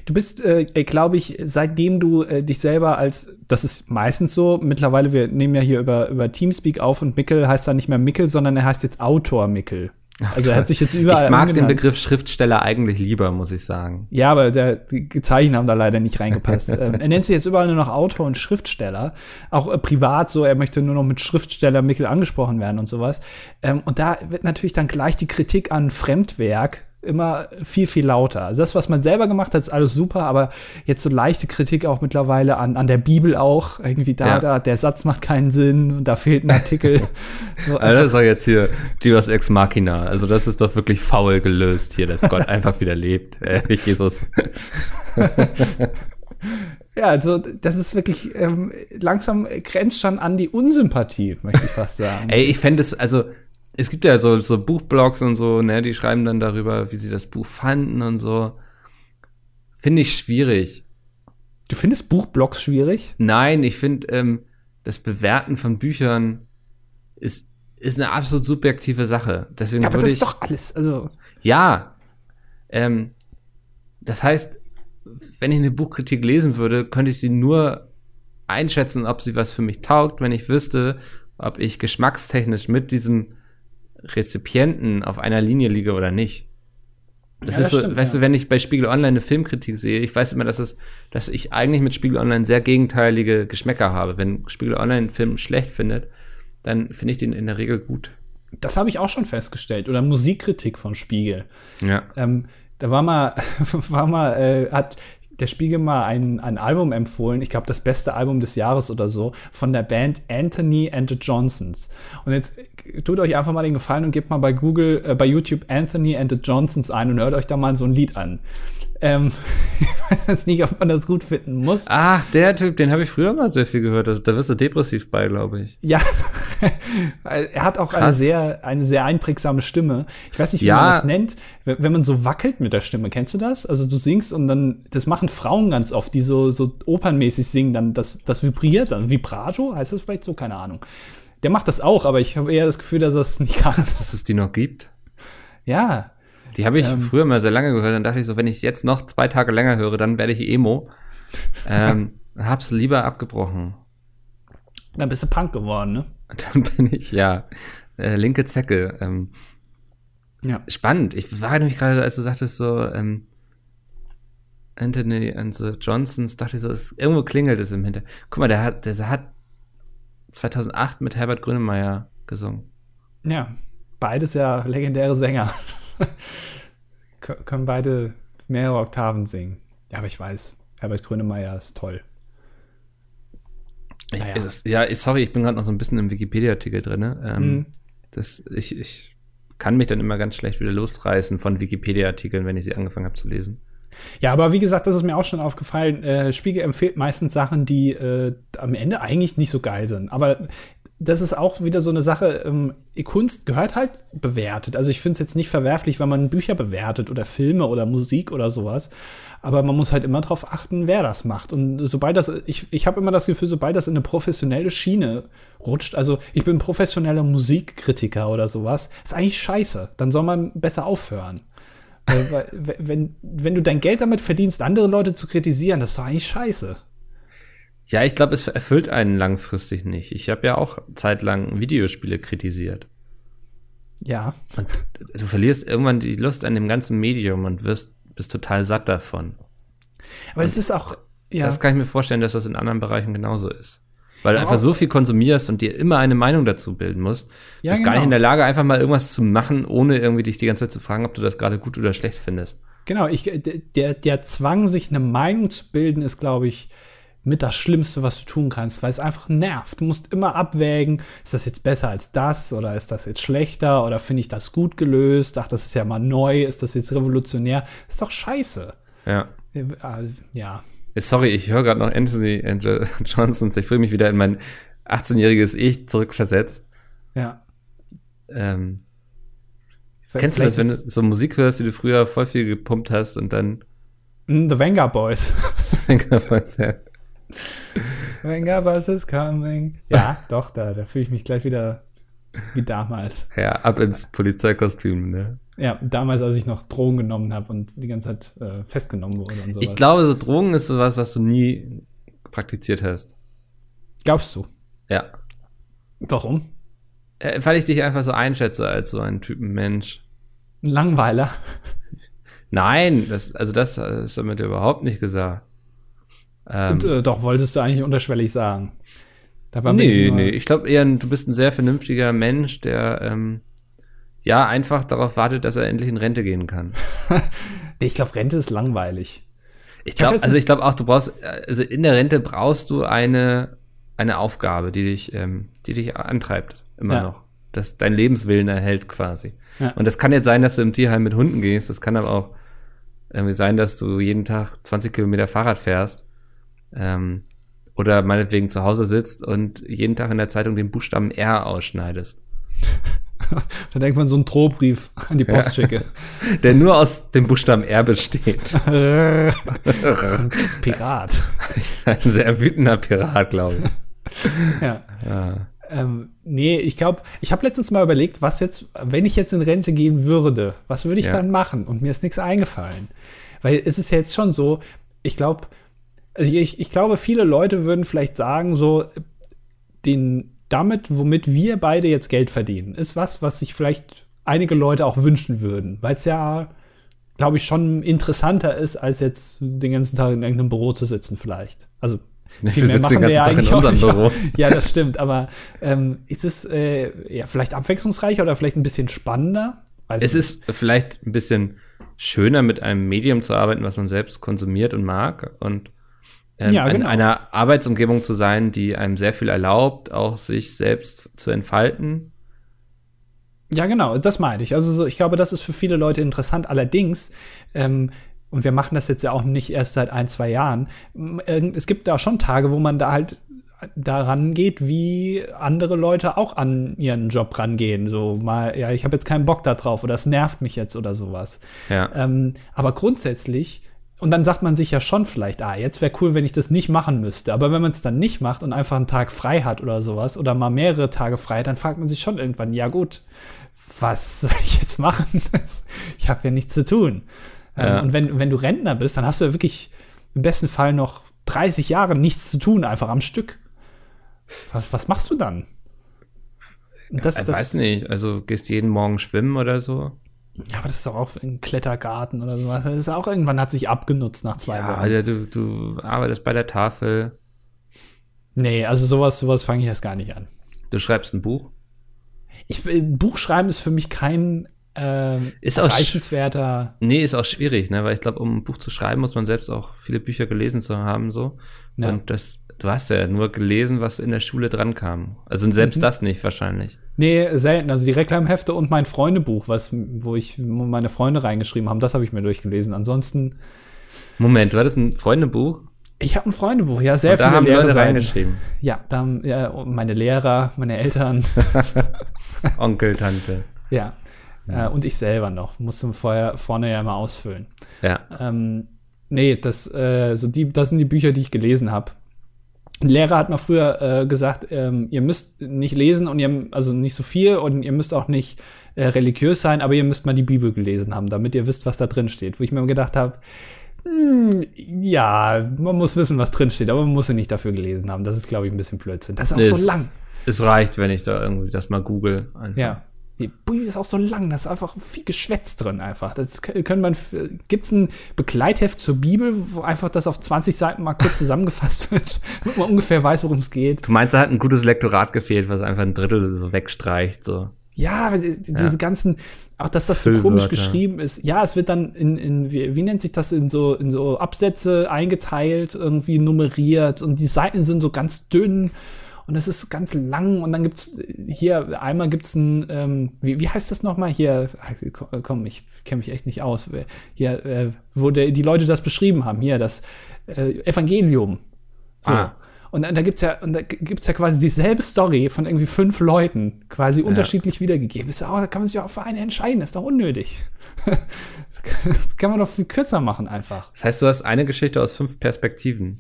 Du bist, äh, glaube ich, seitdem du äh, dich selber als, das ist meistens so, mittlerweile, wir nehmen ja hier über, über Teamspeak auf und Mickel heißt da nicht mehr Mickel, sondern er heißt jetzt Autor Mickel. Also er hat sich jetzt überall ich mag den umgenannt. Begriff Schriftsteller eigentlich lieber, muss ich sagen. Ja, aber der, die Zeichen haben da leider nicht reingepasst. ähm, er nennt sich jetzt überall nur noch Autor und Schriftsteller. Auch äh, privat so, er möchte nur noch mit Schriftsteller Mickel angesprochen werden und sowas. Ähm, und da wird natürlich dann gleich die Kritik an Fremdwerk immer viel, viel lauter. Also das, was man selber gemacht hat, ist alles super, aber jetzt so leichte Kritik auch mittlerweile an, an der Bibel auch. Irgendwie da, Ja. da, der Satz macht keinen Sinn und da fehlt ein Artikel. so, Also das ist doch jetzt hier Divas Ex Machina. Also das ist doch wirklich faul gelöst hier, dass Gott einfach wieder lebt. Äh, Jesus. Ja, also das ist wirklich ähm, langsam grenzt schon an die Unsympathie, möchte ich fast sagen. Ey, ich fände es, also, es gibt ja so, so Buchblogs und so, ne, die schreiben dann darüber, wie sie das Buch fanden und so. Finde ich schwierig. Du findest Buchblogs schwierig? Nein, ich finde, ähm, das Bewerten von Büchern ist, ist eine absolut subjektive Sache. Deswegen Ja, aber das ich, ist doch alles. Also, ja. Ähm, das heißt, wenn ich eine Buchkritik lesen würde, könnte ich sie nur einschätzen, ob sie was für mich taugt, wenn ich wüsste, ob ich geschmackstechnisch mit diesem Rezipienten auf einer Linie liege oder nicht. Das Ja, ist das so, stimmt, weißt ja. du, wenn ich bei Spiegel Online eine Filmkritik sehe, ich weiß immer, dass es, dass ich eigentlich mit Spiegel Online sehr gegenteilige Geschmäcker habe. Wenn Spiegel Online einen Film schlecht findet, dann finde ich den in der Regel gut. das habe ich auch schon festgestellt. Oder Musikkritik von Spiegel. Ja. Ähm, da war mal, war mal, äh, hat der Spiegel mal ein, ein Album empfohlen, ich glaube das beste Album des Jahres oder so, von der Band Anthony and the Johnsons. Und jetzt äh, tut euch einfach mal den Gefallen und gebt mal bei Google, äh, bei YouTube Anthony and the Johnsons ein und hört euch da mal so ein Lied an. Ähm, ich weiß jetzt nicht, ob man das gut finden muss. Ach, der Typ, den habe ich früher mal sehr viel gehört. Da, da wirst du depressiv bei, glaube ich. Ja, er hat auch eine sehr, eine sehr einprägsame Stimme. Ich weiß nicht, wie Ja. man das nennt, wenn, wenn man so wackelt mit der Stimme. Kennst du das? Also du singst und dann, das machen Frauen ganz oft, die so, so opernmäßig singen, dann das, das vibriert dann. Vibrato heißt das vielleicht so? Keine Ahnung. Der macht das auch, aber ich habe eher das Gefühl, dass er es nicht kann. Dass es die noch gibt. Ja, Die habe ich Ähm. früher mal sehr lange gehört. Dann dachte ich so, wenn ich es jetzt noch zwei Tage länger höre, dann werde ich Emo. ähm, hab's lieber abgebrochen. dann bist du Punk geworden, ne? Dann bin ich, ja, äh, linke Zecke. Ähm, Ja. spannend. Ich war nämlich gerade, als du sagtest, so, ähm, Anthony and the Johnsons, dachte ich so, es, irgendwo klingelt es im Hintergrund. Guck mal, der hat, der hat 2008 mit Herbert Grönemeyer gesungen. Ja, beides ja legendäre Sänger. Kö- Können beide mehrere Oktaven singen. Ja, aber ich weiß, Herbert Grönemeyer ist toll. Naja. ist, ja, ich, sorry, ich bin gerade noch so ein bisschen im Wikipedia-Artikel drin. Ne? Ähm, Mhm. das, ich, ich kann mich dann immer ganz schlecht wieder losreißen von Wikipedia-Artikeln, wenn ich sie angefangen habe zu lesen. Ja, aber wie gesagt, das ist mir auch schon aufgefallen. Äh, Spiegel empfiehlt meistens Sachen, die äh, am Ende eigentlich nicht so geil sind. Aber das ist auch wieder so eine Sache, ähm, Kunst gehört halt bewertet. Also ich finde es jetzt nicht verwerflich, wenn man Bücher bewertet oder Filme oder Musik oder sowas. Aber man muss halt immer darauf achten, wer das macht. Und sobald das, ich, ich habe immer das Gefühl, sobald das in eine professionelle Schiene rutscht, also ich bin professioneller Musikkritiker oder sowas, ist eigentlich scheiße. Dann soll man besser aufhören. Weil, weil, wenn, wenn du dein Geld damit verdienst, andere Leute zu kritisieren, das ist doch eigentlich scheiße. Ja, ich glaube, es erfüllt einen langfristig nicht. Ich habe ja auch zeitlang Videospiele kritisiert. Ja. Und du verlierst irgendwann die Lust an dem ganzen Medium und wirst bist total satt davon. Aber es ist auch, ja. Das kann ich mir vorstellen, dass das in anderen Bereichen genauso ist. Weil du einfach so viel konsumierst und dir immer eine Meinung dazu bilden musst. Ja, bist gar genau. nicht in der Lage, einfach mal irgendwas zu machen, ohne irgendwie dich die ganze Zeit zu fragen, ob du das gerade gut oder schlecht findest. Genau, ich, der, der Zwang, sich eine Meinung zu bilden, ist, glaube ich, mit das Schlimmste, was du tun kannst, weil es einfach nervt. Du musst immer abwägen, ist das jetzt besser als das oder ist das jetzt schlechter oder finde ich das gut gelöst? Ach, das ist ja mal neu, ist das jetzt revolutionär? ist doch scheiße. Ja. Äh, Ja. Sorry, ich höre gerade noch Anthony Johnson. Ich fühle mich wieder in mein 18-jähriges Ich zurückversetzt. Ja. Ähm, kennst du das, wenn du so Musik hörst, die du früher voll viel gepumpt hast und dann Mm, The Vanguard Boys. ja. Boys is coming. Ja, doch, da, da fühle ich mich gleich wieder wie damals. ja, ab ins Polizeikostüm, ne? Ja, damals, als ich noch Drogen genommen habe und die ganze Zeit äh, festgenommen wurde und sowas. Ich glaube, so Drogen ist sowas, was du nie praktiziert hast. Glaubst du? Ja. Warum? Äh, Weil ich dich einfach so einschätze als so ein Typen Mensch. Ein Langweiler. Nein, das, also das ist damit überhaupt nicht gesagt. Ähm, Und, äh, doch, wolltest du eigentlich unterschwellig sagen. Dabei nee, ich nee, ich glaube eher, du bist ein sehr vernünftiger Mensch, der ähm, ja einfach darauf wartet, dass er endlich in Rente gehen kann. Nee, ich glaube, Rente ist langweilig. Ich glaub, glaube, also ich glaube auch, du brauchst, also in der Rente brauchst du eine, eine Aufgabe, die dich, ähm, die dich antreibt, immer Ja. noch. Das dein Lebenswillen erhält quasi. Ja. Und das kann jetzt sein, dass du im Tierheim mit Hunden gehst. Das kann aber auch irgendwie sein, dass du jeden Tag 20 Kilometer Fahrrad fährst. Ähm, oder meinetwegen zu Hause sitzt und jeden Tag in der Zeitung den Buchstaben R ausschneidest. Da denkt man so einen Drohbrief an die Post schicke. Der nur aus dem Buchstaben R besteht. Pirat. Ein sehr wütender Pirat, glaube ich. Ja. Ja. Ähm, nee, ich glaube, ich habe letztens mal überlegt, was jetzt, wenn ich jetzt in Rente gehen würde, was würde ich Ja. dann machen? Und mir ist nichts eingefallen. Weil es ist ja jetzt schon so, ich glaube, also ich, ich glaube, viele Leute würden vielleicht sagen, so, den, damit, womit wir beide jetzt Geld verdienen, ist was, was sich vielleicht einige Leute auch wünschen würden. Weil es ja, glaube ich, schon interessanter ist, als jetzt den ganzen Tag in irgendeinem Büro zu sitzen, vielleicht. Also, Wir viel mehr sitzen den wir ja ganzen Tag in auch unserem nicht. Büro. Ja, das stimmt. Aber ähm, ist es äh, ja, vielleicht abwechslungsreicher oder vielleicht ein bisschen spannender? Weiß Es ist vielleicht ein bisschen schöner, mit einem Medium zu arbeiten, was man selbst konsumiert und mag und ähm, Ja, in genau. einer Arbeitsumgebung zu sein, die einem sehr viel erlaubt, auch sich selbst zu entfalten. Ja, genau, das meine ich. Also so, ich glaube, das ist für viele Leute interessant. Allerdings, ähm, und wir machen das jetzt ja auch nicht erst seit ein, zwei Jahren, es gibt da schon Tage, wo man da halt daran geht, wie andere Leute auch an ihren Job rangehen. So mal, ja, ich habe jetzt keinen Bock da drauf oder es nervt mich jetzt oder sowas. Ja. Ähm, aber grundsätzlich, und dann sagt man sich ja schon vielleicht, ah, jetzt wäre cool, wenn ich das nicht machen müsste. Aber wenn man es dann nicht macht und einfach einen Tag frei hat oder sowas oder mal mehrere Tage frei, dann fragt man sich schon irgendwann, ja gut, was soll ich jetzt machen? ich habe ja nichts zu tun. Ja. Ähm, und wenn, wenn du Rentner bist, dann hast du ja wirklich im besten Fall noch 30 Jahre nichts zu tun, einfach am Stück. Was, was machst du dann? Das, ich weiß nicht, also gehst jeden Morgen schwimmen oder so. Ja, aber das ist doch auch ein Klettergarten oder sowas. Das ist auch irgendwann hat sich abgenutzt nach zwei Ja, Wochen. Alter, du, du arbeitest bei der Tafel, Nee, also sowas, sowas fange ich erst gar nicht an. du schreibst ein Buch. Ich, äh, Buchschreiben ist für mich kein ähm, Ist auch sch- reichenswerter. Nee, ist auch schwierig, ne? Weil ich glaube, um ein Buch zu schreiben, muss man selbst auch viele Bücher gelesen zu haben, so. Ja. Und das, du hast ja nur gelesen, was in der Schule dran kam. Also selbst das nicht wahrscheinlich. Nee, selten. Also die Reklamhefte und mein Freundebuch, was, wo ich meine Freunde reingeschrieben haben, das habe ich mir durchgelesen. Ansonsten, Moment, war das ein Freundebuch? ich habe ein Freundebuch, ja, sehr Und da viele haben leere Leute Seiten. reingeschrieben. Ja, da haben ja, meine Lehrer, meine Eltern, Onkel, Tante. ja. Äh, und ich selber noch. Musste vorher vorne ja immer ausfüllen. Ja. Ähm, nee, das, äh, so die, das sind die Bücher, die ich gelesen habe. Ein Lehrer hat mal früher äh, gesagt, ähm, ihr müsst nicht lesen und ihr, also nicht so viel und ihr müsst auch nicht äh, religiös sein, aber ihr müsst mal die Bibel gelesen haben, damit ihr wisst, was da drin steht. Wo ich mir gedacht habe, hm, ja, man muss wissen, was drin steht, aber man muss sie nicht dafür gelesen haben. Das ist, glaube ich, ein bisschen Blödsinn. Das ist auch Nee, so es- lang. Es reicht, wenn ich da irgendwie das mal google. einfach. Ja. Die Bibel ist auch so lang, da ist einfach viel Geschwätz drin einfach. Das können man, gibt's ein Begleitheft zur Bibel, wo einfach das auf 20 Seiten mal kurz zusammengefasst wird, damit man ungefähr weiß, worum es geht. Du meinst, da hat ein gutes Lektorat gefehlt, was einfach ein Drittel so wegstreicht, so. Ja, die- diese Ja. ganzen, auch dass das so komisch geschrieben ist. Ja, es wird dann in, in wie, wie nennt sich das, in so, in so Absätze eingeteilt, irgendwie nummeriert und die Seiten sind so ganz dünn und es ist ganz lang und dann gibt's hier, einmal gibt's ein, ähm, wie, wie heißt das nochmal? Hier, komm, ich kenne mich echt nicht aus. Hier, äh, wo der, die Leute das beschrieben haben, hier, das äh, Evangelium. So. Ah. Und da gibt's ja, und da gibt's ja quasi dieselbe Story von irgendwie fünf Leuten, quasi unterschiedlich wiedergegeben. Ist ja auch, da kann man sich auch für eine entscheiden, ist doch unnötig. das kann man doch viel kürzer machen einfach. Das heißt, du hast eine Geschichte aus fünf Perspektiven.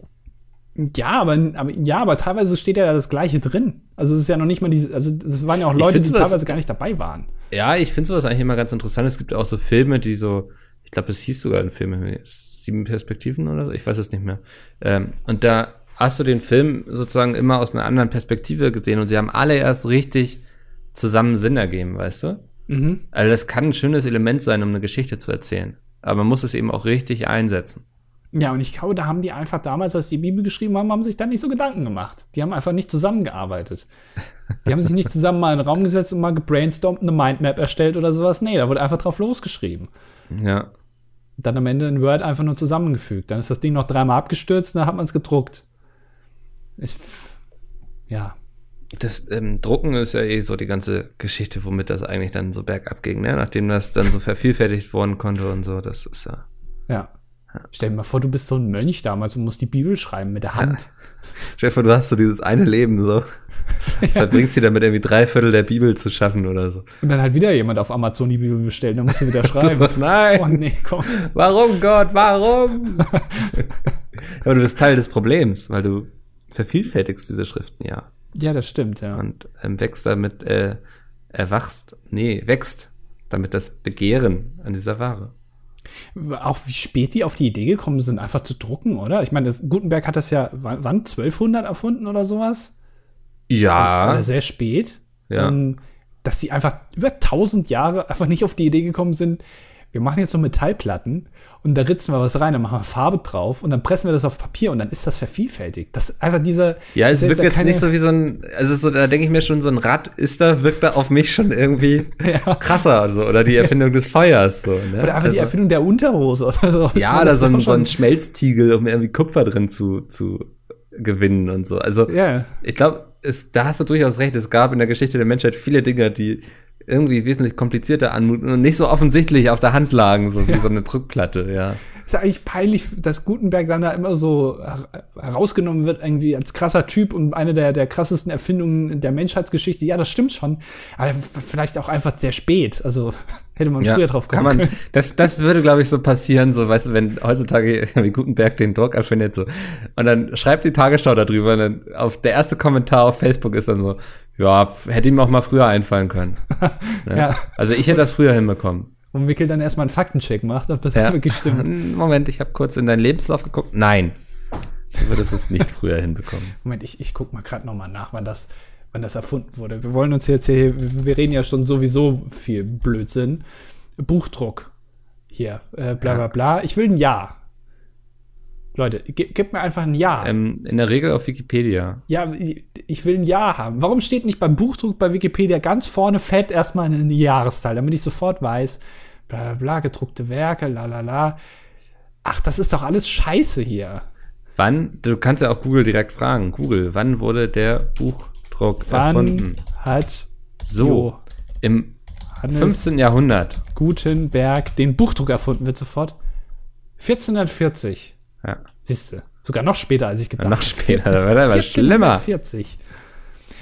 Ja, aber, aber ja, aber teilweise steht ja da das Gleiche drin. Also es ist ja noch nicht mal diese, also es waren ja auch Leute, die teilweise gar nicht dabei waren. Ja, ich finde sowas eigentlich immer ganz interessant. Es gibt auch so Filme, die so, ich glaube, es hieß sogar ein Film, sieben Perspektiven oder so, ich weiß es nicht mehr. Ähm, und da hast du den Film sozusagen immer aus einer anderen Perspektive gesehen und sie haben alle erst richtig zusammen Sinn ergeben, weißt du? Mhm. Also das kann ein schönes Element sein, um eine Geschichte zu erzählen. Aber man muss es eben auch richtig einsetzen. Ja, und ich glaube, da haben die einfach damals, als die Bibel geschrieben haben, haben sich dann nicht so Gedanken gemacht. Die haben einfach nicht zusammengearbeitet. Die haben sich nicht zusammen mal in den Raum gesetzt und mal gebrainstormt, eine Mindmap erstellt oder sowas. Nee, da wurde einfach drauf losgeschrieben. Ja. Dann am Ende in Word einfach nur zusammengefügt. Dann ist das Ding noch dreimal abgestürzt und dann hat man es gedruckt. Ich, ja. Das ähm, Drucken ist ja eh so die ganze Geschichte, womit das eigentlich dann so bergab ging, ne? Nachdem das dann so vervielfältigt worden konnte und so, das ist ja. Ja. Stell dir mal vor, du bist so ein Mönch damals und musst die Bibel schreiben mit der Hand. Stefan, du hast so dieses eine Leben so. Verbringst dir damit irgendwie drei Viertel der Bibel zu schaffen oder so. Und dann hat wieder jemand auf Amazon die Bibel bestellt. Dann musst du wieder schreiben. Das- nein. Oh nee, komm. Warum, Gott, warum? Aber du bist Teil des Problems, weil du vervielfältigst diese Schriften ja. Ja, das stimmt, ja. Und ähm, wächst damit, äh, erwachst, nee, wächst damit das Begehren an dieser Ware. Auch wie spät die auf die Idee gekommen sind, einfach zu drucken, oder? Ich meine, das, Gutenberg hat das ja, wann, wann 1200 erfunden oder sowas? Ja. Oder sehr spät. Ja. Ähm, dass die einfach über 1000 Jahre einfach nicht auf die Idee gekommen sind, wir machen jetzt so Metallplatten und da ritzen wir was rein, dann machen wir Farbe drauf und dann pressen wir das auf Papier und dann ist das vervielfältigt. Das ist einfach dieser. Ja, es wirkt ja jetzt nicht so wie so ein, also so, da denke ich mir schon, so ein Rad ist da, wirkt da auf mich schon irgendwie krasser, so, oder die Erfindung des Feuers, so, ne? Oder einfach die Also- Erfindung der Unterhose oder so. Ja, oder so ein, so ein Schmelztiegel, um irgendwie Kupfer drin zu, zu gewinnen und so. Also, Ja. ich glaube, da hast du durchaus recht. Es gab in der Geschichte der Menschheit viele Dinge, die irgendwie wesentlich komplizierter anmuten und nicht so offensichtlich auf der Hand lagen, so wie so eine Druckplatte, ja. Ist ja eigentlich peinlich, dass Gutenberg dann da immer so her- herausgenommen wird, irgendwie als krasser Typ und eine der, der krassesten Erfindungen der Menschheitsgeschichte. Ja, das stimmt schon. Aber vielleicht auch einfach sehr spät. Also hätte man früher drauf kann kommen man, können. das, das würde, glaube ich, so passieren, so, weißt du, wenn heutzutage irgendwie Gutenberg den Druck erfindet, so, und dann schreibt die Tagesschau darüber, und dann auf, der erste Kommentar auf Facebook ist dann so, ja, hätte ihm auch mal früher einfallen können. Ne? Ja. Also ich hätte das früher hinbekommen. Und Mickel dann erstmal einen Faktencheck macht, ob das Ja. wirklich stimmt. Moment, ich habe kurz in deinen Lebenslauf geguckt. Nein, du würdest es nicht früher hinbekommen. Moment, ich, ich guck mal gerade nochmal nach, wann das, wann das erfunden wurde. Wir wollen uns jetzt hier, wir reden ja schon sowieso viel Blödsinn. Buchdruck. Hier, äh, bla bla bla. Ich will ein Ja. Leute, ge gib mir einfach ein Ja. Ähm, in der Regel auf Wikipedia. Ja, ich will ein Ja haben. Warum steht nicht beim Buchdruck bei Wikipedia ganz vorne fett erstmal eine Jahreszahl, damit ich sofort weiß, bla bla bla, gedruckte Werke, la la la. Ach, das ist doch alles Scheiße hier. Wann, du kannst ja auch Google direkt fragen. Google, wann wurde der Buchdruck Wann erfunden? hat So, im Hannes 15. Jahrhundert. Gutenberg den Buchdruck erfunden? Wird sofort 1440. Ja. Siehste, sogar noch später, als ich gedacht noch habe. später, da war der aber schlimmer. 1440.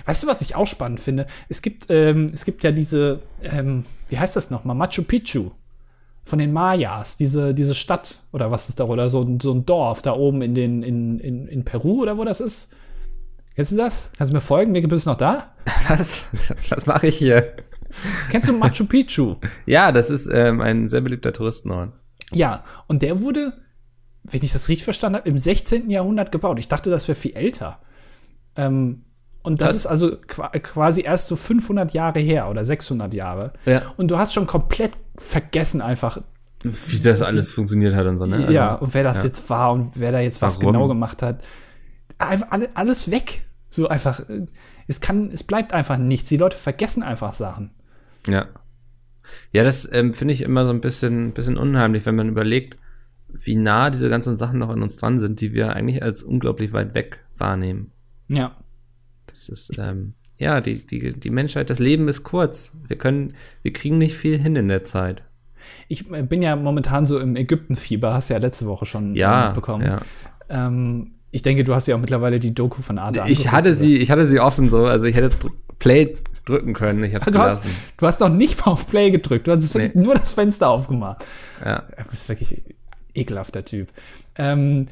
Weißt du, was ich auch spannend finde? Es gibt, ähm, es gibt ja diese, ähm, wie heißt das nochmal? Machu Picchu von den Mayas, diese, diese Stadt oder was ist da, oder so, ein- so ein Dorf da oben in, den, in, in, in Peru oder wo das ist. Kennst du das? Kannst du mir folgen? Mir bist du noch da? Was? Was mache ich hier? Kennst du Machu Picchu? Ja, das ist ähm, ein sehr beliebter Touristenort. Ja, und der wurde, wenn ich das richtig verstanden habe, im 16. Jahrhundert gebaut. Ich dachte, das wäre viel älter. Ähm, Und das, Das- ist also qua- quasi erst so 500 Jahre her oder 600 Jahre. Ja. Und du hast schon komplett vergessen einfach, Wie das alles funktioniert hat und so, ne? Also, ja, und wer das ja. jetzt war und wer da jetzt was Warum? genau gemacht hat. Einfach alle, alles weg. So einfach, äh, es kann, es bleibt einfach nichts. Die Leute vergessen einfach Sachen. Ja. Ja, das ähm, finde ich immer so ein bisschen, bisschen unheimlich, wenn man überlegt, wie nah diese ganzen Sachen noch in uns dran sind, die wir eigentlich als unglaublich weit weg wahrnehmen. Ja. Das ist, ähm, ja, die, die, die Menschheit, das Leben ist kurz. Wir können, wir kriegen nicht viel hin in der Zeit. Ich äh, bin ja momentan so im Ägyptenfieber, hast du ja letzte Woche schon äh, Ja, mitbekommen. ja. Ähm, ich denke, du hast ja auch mittlerweile die Doku von Arte Ich hatte oder? sie, ich hatte sie offen so, also ich hätte Play drücken können. Ich habe Du hast, du hast doch nicht mal auf Play gedrückt. Du hast wirklich Nee. nur das Fenster aufgemacht. Ja. Du bist wirklich ekelhafter Typ. Ähm,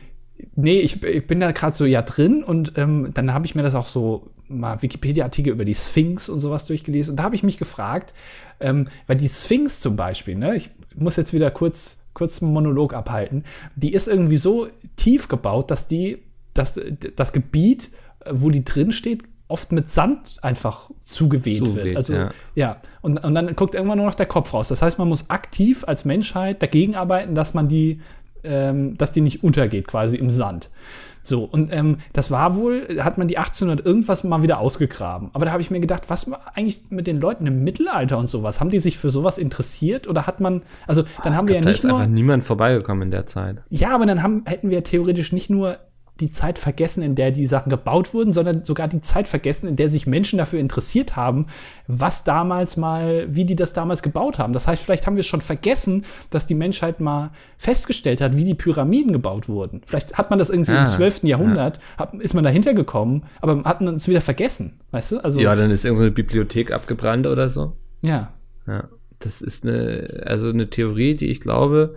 nee, ich, ich bin da gerade so ja drin und ähm, dann habe ich mir das auch so mal Wikipedia-Artikel über die Sphinx und sowas durchgelesen. Und da habe ich mich gefragt, ähm, weil die Sphinx zum Beispiel, ne, ich muss jetzt wieder kurz, kurz einen Monolog abhalten, die ist irgendwie so tief gebaut, dass die, dass das Gebiet, wo die drin steht, oft mit Sand einfach zugeweht, wird. Zugeweht, Also ja. ja, und, und dann guckt irgendwann nur noch der Kopf raus. Das heißt, man muss aktiv als Menschheit dagegen arbeiten, dass man die, ähm, dass die nicht untergeht, quasi im Sand. So, und ähm, das war wohl, hat man die 1800 irgendwas mal wieder ausgegraben. Aber da habe ich mir gedacht, was war eigentlich mit den Leuten im Mittelalter und sowas? Haben die sich für sowas interessiert oder hat man, also dann haben wir ja da nicht ist einfach nur, niemand vorbeigekommen in der Zeit. ja, aber dann haben, hätten wir theoretisch nicht nur die Zeit vergessen, in der die Sachen gebaut wurden, sondern sogar die Zeit vergessen, in der sich Menschen dafür interessiert haben, was damals mal, wie die das damals gebaut haben. Das heißt, vielleicht haben wir schon vergessen, dass die Menschheit mal festgestellt hat, wie die Pyramiden gebaut wurden. Vielleicht hat man das irgendwie Ah, im 12. Jahrhundert, hat, ist man dahinter gekommen, aber hat man es wieder vergessen, weißt du? Also, Ja, dann ist irgendeine Bibliothek abgebrannt oder so. ja. Ja, das ist eine, also eine Theorie, die ich glaube,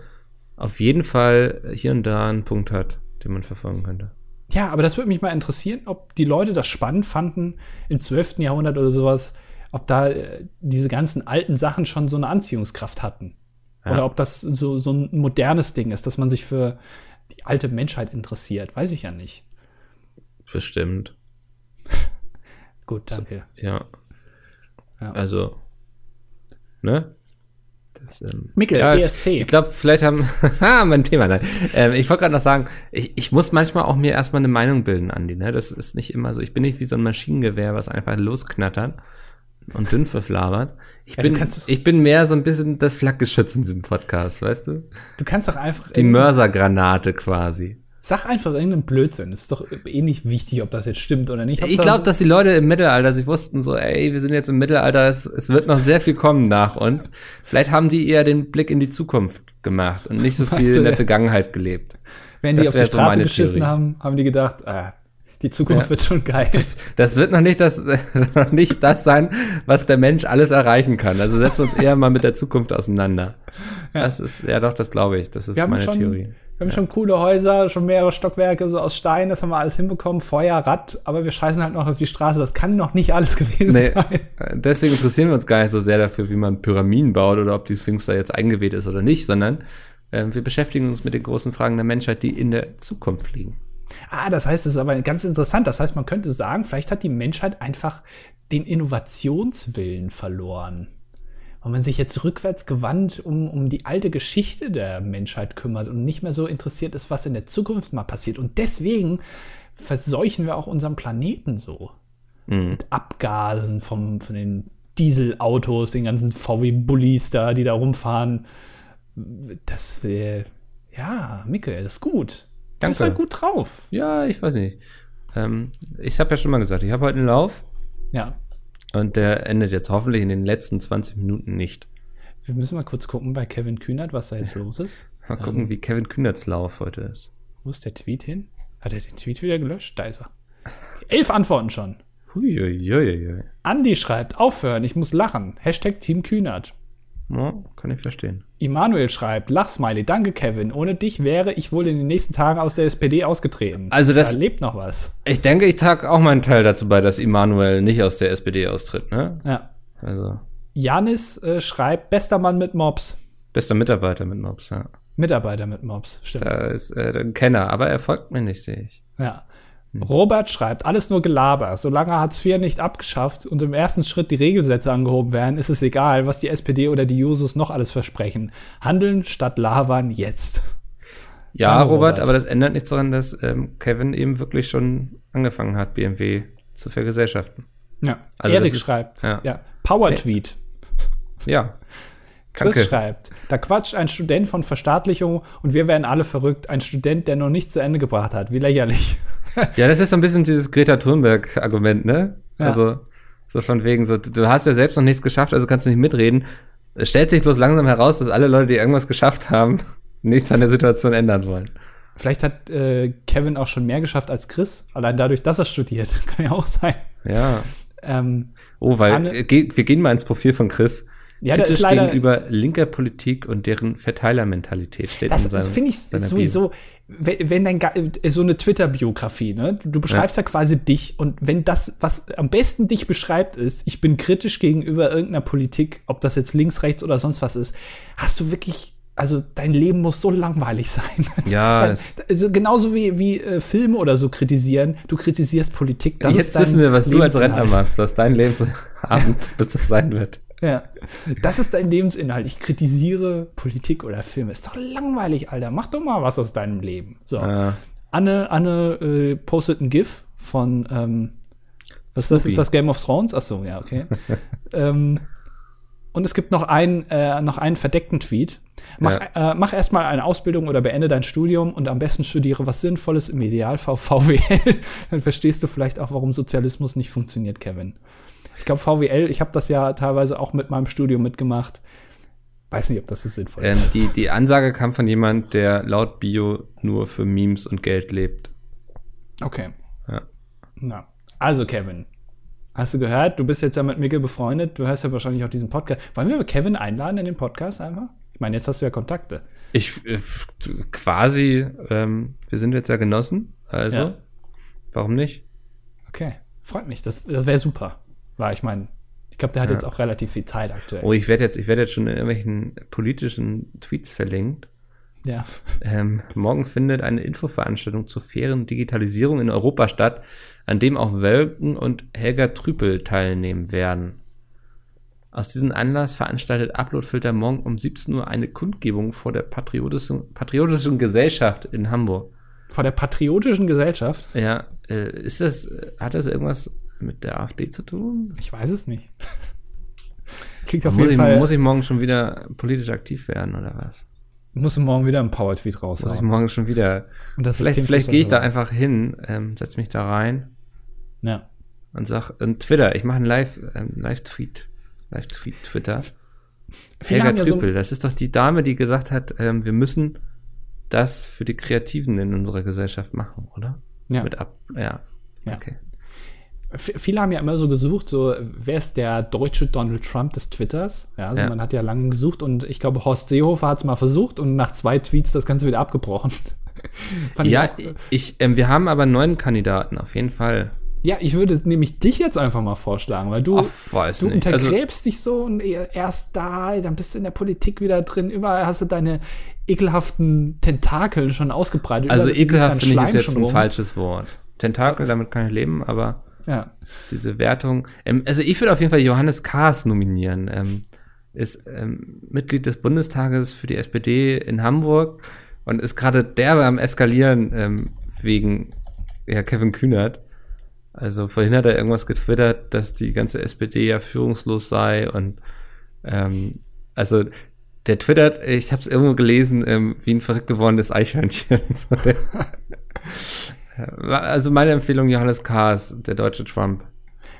auf jeden Fall hier und da einen Punkt hat, den man verfolgen könnte. Ja, aber das würde mich mal interessieren, ob die Leute das spannend fanden im 12. Jahrhundert oder sowas, ob da äh, diese ganzen alten Sachen schon so eine Anziehungskraft hatten. Ja. Oder ob das so, so ein modernes Ding ist, dass man sich für die alte Menschheit interessiert. Weiß ich ja nicht. Bestimmt. Gut, danke. Ja. Ja. Also, ne? Das, ähm, Mikkel, ja, BSC. Ich glaube, vielleicht haben. Ha, mein Thema, nein. Ähm, ich wollte gerade noch sagen, ich, ich muss manchmal auch mir erstmal eine Meinung bilden, Andi. Ne? Das ist nicht immer so. Ich bin nicht wie so ein Maschinengewehr, was einfach losknattert und dünn verflabert. Ich Ja, bin, ich bin mehr so ein bisschen das Flakgeschütz in diesem Podcast, weißt du? Du kannst doch einfach. Die Mörsergranate quasi. Sag einfach irgendeinen Blödsinn. Ist doch eh nicht wichtig, ob das jetzt stimmt oder nicht. Ich Hauptsache- glaube, dass die Leute im Mittelalter sich wussten so, ey, wir sind jetzt im Mittelalter, es, es wird noch sehr viel kommen nach uns. Vielleicht haben die eher den Blick in die Zukunft gemacht und nicht so Weißt viel du, in der Vergangenheit gelebt. wenn die das auf die so Straße meine geschissen Theorie. haben, haben die gedacht, ah, die Zukunft Ja. wird schon geil. Das wird noch nicht das, noch nicht das sein, was der Mensch alles erreichen kann. Also setzen wir uns eher mal mit der Zukunft auseinander. Das ist, ja doch, das glaube ich. Das ist Wir meine schon, Theorie. Wir haben schon coole Häuser, schon mehrere Stockwerke so aus Stein, das haben wir alles hinbekommen, Feuer, Rad, aber wir scheißen halt noch auf die Straße. Das kann noch nicht alles gewesen Nee, sein. äh, deswegen interessieren wir uns gar nicht so sehr dafür, wie man Pyramiden baut oder ob die Sphinx da jetzt eingeweht ist oder nicht, sondern äh, wir beschäftigen uns mit den großen Fragen der Menschheit, die in der Zukunft liegen. Ah, das heißt, es ist aber ganz interessant. Das heißt, man könnte sagen, vielleicht hat die Menschheit einfach den Innovationswillen verloren. Weil man sich jetzt rückwärts gewandt um, um die alte Geschichte der Menschheit kümmert und nicht mehr so interessiert ist, was in der Zukunft mal passiert. Und deswegen verseuchen wir auch unseren Planeten so. Mit Abgasen vom, von den Dieselautos, den ganzen VW-Bullis da, die da rumfahren. Das wäre, ja, Mikkel, das ist gut. Du bist Danke. halt gut drauf. Ja, ich weiß nicht. Ähm, ich habe ja schon mal gesagt, ich habe heute einen Lauf Ja. Und der endet jetzt hoffentlich in den letzten 20 Minuten nicht. Wir müssen mal kurz gucken bei Kevin Kühnert, was da jetzt los ist. Mal gucken, wie Kevin Künderts Lauf heute ist. Wo ist der Tweet hin? Hat er den Tweet wieder gelöscht? Da ist er. Elf Antworten schon. Huiuiuiui. Andi schreibt, aufhören, ich muss lachen. Hashtag Team Kühnert. Ja, kann ich verstehen. Immanuel schreibt, Lachsmiley, danke Kevin. Ohne dich wäre ich wohl in den nächsten Tagen aus der SPD ausgetreten. Also das- Da lebt noch was. Ich denke, ich trage auch meinen Teil dazu bei, dass Immanuel nicht aus der SPD austritt, ne? Ja. Also, Janis äh, schreibt, bester Mann mit Mobs. bester Mitarbeiter mit Mobs, ja. Mitarbeiter mit Mobs, stimmt. Da ist äh, ein Kenner, aber er folgt mir nicht, sehe ich. Ja. Robert schreibt, alles nur Gelaber. Solange Hartz IV nicht abgeschafft und im ersten Schritt die Regelsätze angehoben werden, ist es egal, was die SPD oder die Jusos noch alles versprechen. Handeln statt labern jetzt. Ja, Robert, Robert, aber das ändert nichts daran, dass ähm, Kevin eben wirklich schon angefangen hat, BMW zu vergesellschaften. Ja, also Erik schreibt, ja. ja. Power-Tweet. Ja. Chris Danke. schreibt, da quatscht ein Student von Verstaatlichung und wir werden alle verrückt. Ein Student, der noch nichts zu Ende gebracht hat. Wie lächerlich. ja, das ist so ein bisschen dieses Greta Thunberg-Argument, ne? Ja. Also, so von wegen, so, du hast ja selbst noch nichts geschafft, also kannst du nicht mitreden. Es stellt sich bloß langsam heraus, dass alle Leute, die irgendwas geschafft haben, nichts an der Situation ändern wollen. Vielleicht hat äh, Kevin auch schon mehr geschafft als Chris, allein dadurch, dass er studiert. Kann ja auch sein. Ja. Ähm, oh, weil Anne, wir gehen mal ins Profil von Chris. Ja, Kritisch ist leider, gegenüber linker Politik und deren Verteilermentalität steht das, Das finde ich sowieso, wenn, wenn dein so eine Twitter-Biografie, ne? Du, du beschreibst ja. ja. quasi dich und wenn das, was am besten dich beschreibt, ist, ich bin kritisch gegenüber irgendeiner Politik, ob das jetzt links, rechts oder sonst was ist, hast du wirklich also dein Leben muss so langweilig sein. Ja. also genauso wie, wie äh, Filme oder so kritisieren, du kritisierst Politik. Das Jetzt wissen wir, was du als Rentner machst, was dein Lebensabend sein wird. Ja, das ist dein Lebensinhalt. Ich kritisiere Politik oder Filme. Ist doch langweilig, Alter. Mach doch mal was aus deinem Leben. So. Ja. Anne, Anne äh, postet ein GIF von, ähm, was ist das? Ist das Game of Thrones? Ach so, ja, okay. ähm, und es gibt noch einen, äh, noch einen verdeckten Tweet. Mach, ja. äh, mach erstmal eine Ausbildung oder beende dein Studium und am besten studiere was Sinnvolles, im Idealfall VWL. Dann verstehst du vielleicht auch, warum Sozialismus nicht funktioniert, Kevin. Ich glaube, VWL, ich habe das ja teilweise auch mit meinem Studium mitgemacht. Weiß nicht, ob das so sinnvoll ähm, ist. Die, die Ansage kam von jemand, der laut Bio nur für Memes und Geld lebt. Okay. Ja. Na. Also, Kevin, Hast du gehört? Du bist jetzt ja mit Mikkel befreundet. Du hörst ja wahrscheinlich auch diesen Podcast. Wollen wir Kevin einladen in den Podcast einfach? Ich meine, jetzt hast du ja Kontakte. Ich äh, quasi, ähm, wir sind jetzt ja Genossen, also ja. warum nicht? Okay, freut mich. Das, das wäre super. Weil ich meine, ich glaube, der hat ja. jetzt auch relativ viel Zeit aktuell. Oh, ich werde jetzt, ich werde jetzt schon in irgendwelchen politischen Tweets verlinkt. Ja. Ähm, morgen findet eine Infoveranstaltung zur fairen Digitalisierung in Europa statt, an dem auch Wölken und Helga Trüpel teilnehmen werden. Aus diesem Anlass veranstaltet Uploadfilter morgen um 17 Uhr eine Kundgebung vor der Patriotischen, Patriotischen Gesellschaft in Hamburg. Vor der Patriotischen Gesellschaft? Ja, äh, ist das, hat das irgendwas mit der AfD zu tun? Ich weiß es nicht. Klingt auf muss jeden ich, Fall. Muss ich morgen schon wieder politisch aktiv werden oder was? Muss morgen wieder ein Power-Tweet raus. Muss ich morgen schon wieder. Und das vielleicht vielleicht gehe ich da einfach hin, ähm, setz mich da rein. Ja. Und sag, und Twitter, ich mache einen Live, ähm, Live-Tweet. Live-Tweet, Twitter. Viele Helga Trüppel, ja so das ist doch die Dame, die gesagt hat, ähm, wir müssen das für die Kreativen in unserer Gesellschaft machen, oder? Ja. Mit ab, ja. ja. Okay. Viele haben ja immer so gesucht, so, wer ist der deutsche Donald Trump des Twitters? Ja, also ja. man hat ja lange gesucht und ich glaube, Horst Seehofer hat es mal versucht und nach zwei Tweets das Ganze wieder abgebrochen. ja, ich, ich ähm, wir haben aber einen neuen Kandidaten, auf jeden Fall. Ja, ich würde nämlich dich jetzt einfach mal vorschlagen, weil du, Ach, du untergräbst also, dich so und erst da, dann bist du in der Politik wieder drin, überall hast du deine ekelhaften Tentakel schon ausgebreitet. Also ekelhaft finde ich ist jetzt ein falsches Wort. Tentakel, damit kann ich leben, aber ja. diese Wertung. Ähm, also ich würde auf jeden Fall Johannes Kahrs nominieren. Ähm, ist ähm, Mitglied des Bundestages für die SPD in Hamburg und ist gerade derbe am Eskalieren ähm, wegen ja, Kevin Kühnert. Also vorhin hat er irgendwas getwittert, dass die ganze SPD ja führungslos sei und ähm, also der twittert, ich habe es irgendwo gelesen, ähm, wie ein verrückt gewordenes Eichhörnchen. also meine Empfehlung Johannes Kahrs, der deutsche Trump.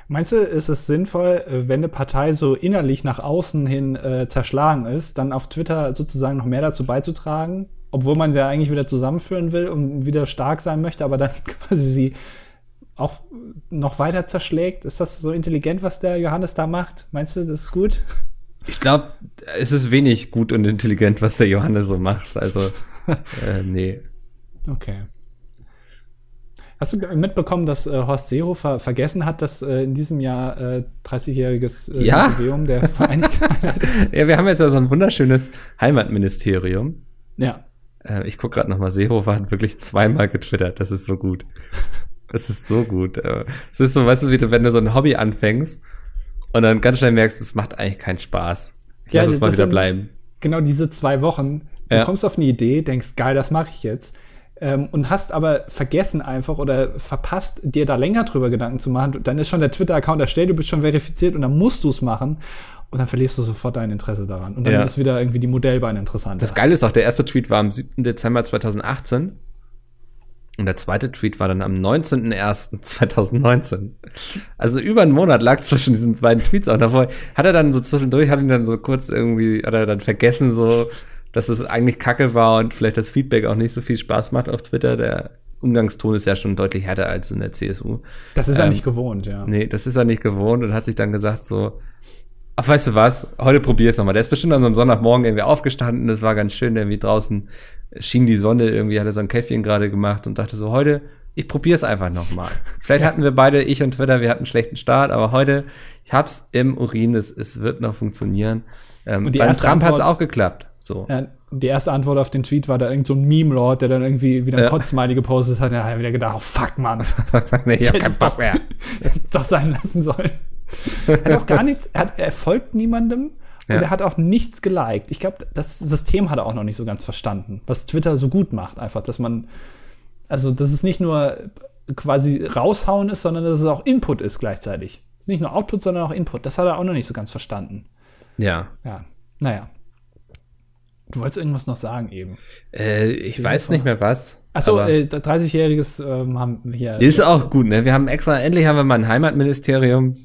Meinst du, ist es sinnvoll, äh, wenn eine Partei so innerlich nach außen hin äh, zerschlagen ist, dann auf Twitter sozusagen noch mehr dazu beizutragen, obwohl man ja eigentlich wieder zusammenführen will und wieder stark sein möchte, aber dann quasi sie auch noch weiter zerschlägt. Ist das so intelligent, was der Johannes da macht? Meinst du, das ist gut? Ich glaube, es ist wenig gut und intelligent, was der Johannes so macht. Also, äh, nee. Okay. Hast du mitbekommen, dass äh, Horst Seehofer vergessen hat, dass äh, in diesem Jahr äh, 30-jähriges äh, ja? Jubiläum der Vereinigten ist? ja, wir haben jetzt ja so ein wunderschönes Heimatministerium. Ja. Äh, ich gucke gerade nochmal, Seehofer hat wirklich zweimal getwittert, das ist so gut. Das ist so gut. Es ist so, weißt du, wie du, wenn du so ein Hobby anfängst und dann ganz schnell merkst, es macht eigentlich keinen Spaß. Ich ja, lass es mal wieder bleiben. Genau diese zwei Wochen. Du ja. kommst auf eine Idee, denkst, geil, das mache ich jetzt. Ähm, und hast aber vergessen einfach oder verpasst, dir da länger drüber Gedanken zu machen. Dann ist schon der Twitter-Account erstellt, du bist schon verifiziert und dann musst du es machen. Und dann verlierst du sofort dein Interesse daran. Und dann ja. ist wieder irgendwie die Modellbeine interessant. Das Geile ist auch, der erste Tweet war am 7. Dezember 2018. Und der zweite Tweet war dann am 19.01.2019. Also über einen Monat lag zwischen diesen beiden Tweets auch davor. Hat er dann so zwischendurch, hat ihn dann so kurz irgendwie, hat er dann vergessen, so, dass es eigentlich kacke war und vielleicht das Feedback auch nicht so viel Spaß macht auf Twitter. Der Umgangston ist ja schon deutlich härter als in der CSU. Das ist ähm, er nicht gewohnt, ja. Nee, das ist er nicht gewohnt und hat sich dann gesagt so, ach, weißt du was, heute probier es nochmal. Der ist bestimmt an so einem Sonntagmorgen irgendwie aufgestanden, das war ganz schön, irgendwie draußen schien die Sonne, irgendwie hat er so ein Käffchen gerade gemacht und dachte so, heute, ich probiere es einfach nochmal. Vielleicht hatten wir beide, ich und Twitter, wir hatten einen schlechten Start, aber heute, ich hab's im Urin, es, es wird noch funktionieren. Ähm, und die beim Trump hat es auch geklappt. So. Ja, die erste Antwort auf den Tweet war da irgend so ein Meme-Lord, der dann irgendwie wieder ein ja. Gepostet hat. Da hat er wieder gedacht, oh fuck, Mann. nee, ich hab keinen Bock mehr. doch sein lassen sollen. er hat auch gar nichts, er, hat, er folgt niemandem ja. und er hat auch nichts geliked. Ich glaube, das System hat er auch noch nicht so ganz verstanden, was Twitter so gut macht. Einfach, dass man, also, dass es nicht nur quasi raushauen ist, sondern dass es auch Input ist gleichzeitig. Es ist nicht nur Output, sondern auch Input. Das hat er auch noch nicht so ganz verstanden. Ja. Ja. Naja. Du wolltest irgendwas noch sagen eben. Äh, ich weiß nicht mehr was. Achso, äh, 30-jähriges ähm, haben wir hier. Ist auch gut, ne? Wir haben extra, endlich haben wir mal ein Heimatministerium.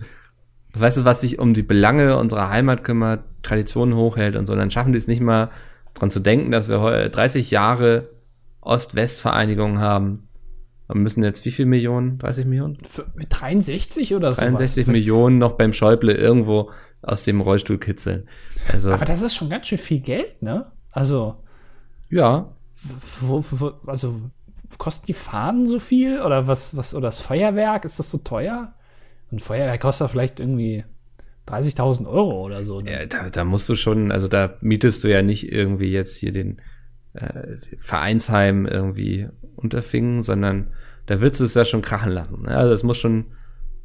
Weißt du, was sich um die Belange unserer Heimat kümmert, Traditionen hochhält und so. Und dann schaffen die es nicht mal dran zu denken, dass wir heute 30 Jahre Ost-West-Vereinigung haben. Wir müssen jetzt wie viel Millionen? 30 Millionen? Für, mit 63 oder so? 63 sowas? Millionen noch beim Schäuble irgendwo aus dem Rollstuhl kitzeln. Also, Aber das ist schon ganz schön viel Geld, ne? Also. Ja. Wo, wo, also, kosten die Fahnen so viel? Oder was, was, oder das Feuerwerk? Ist das so teuer? Ein Feuerwerk kostet vielleicht irgendwie 30.000 Euro oder so. Ne? Ja, da, da musst du schon, also da mietest du ja nicht irgendwie jetzt hier den äh, Vereinsheim irgendwie unterfingen, sondern da willst du es ja schon krachen lassen. Ne? Also das muss schon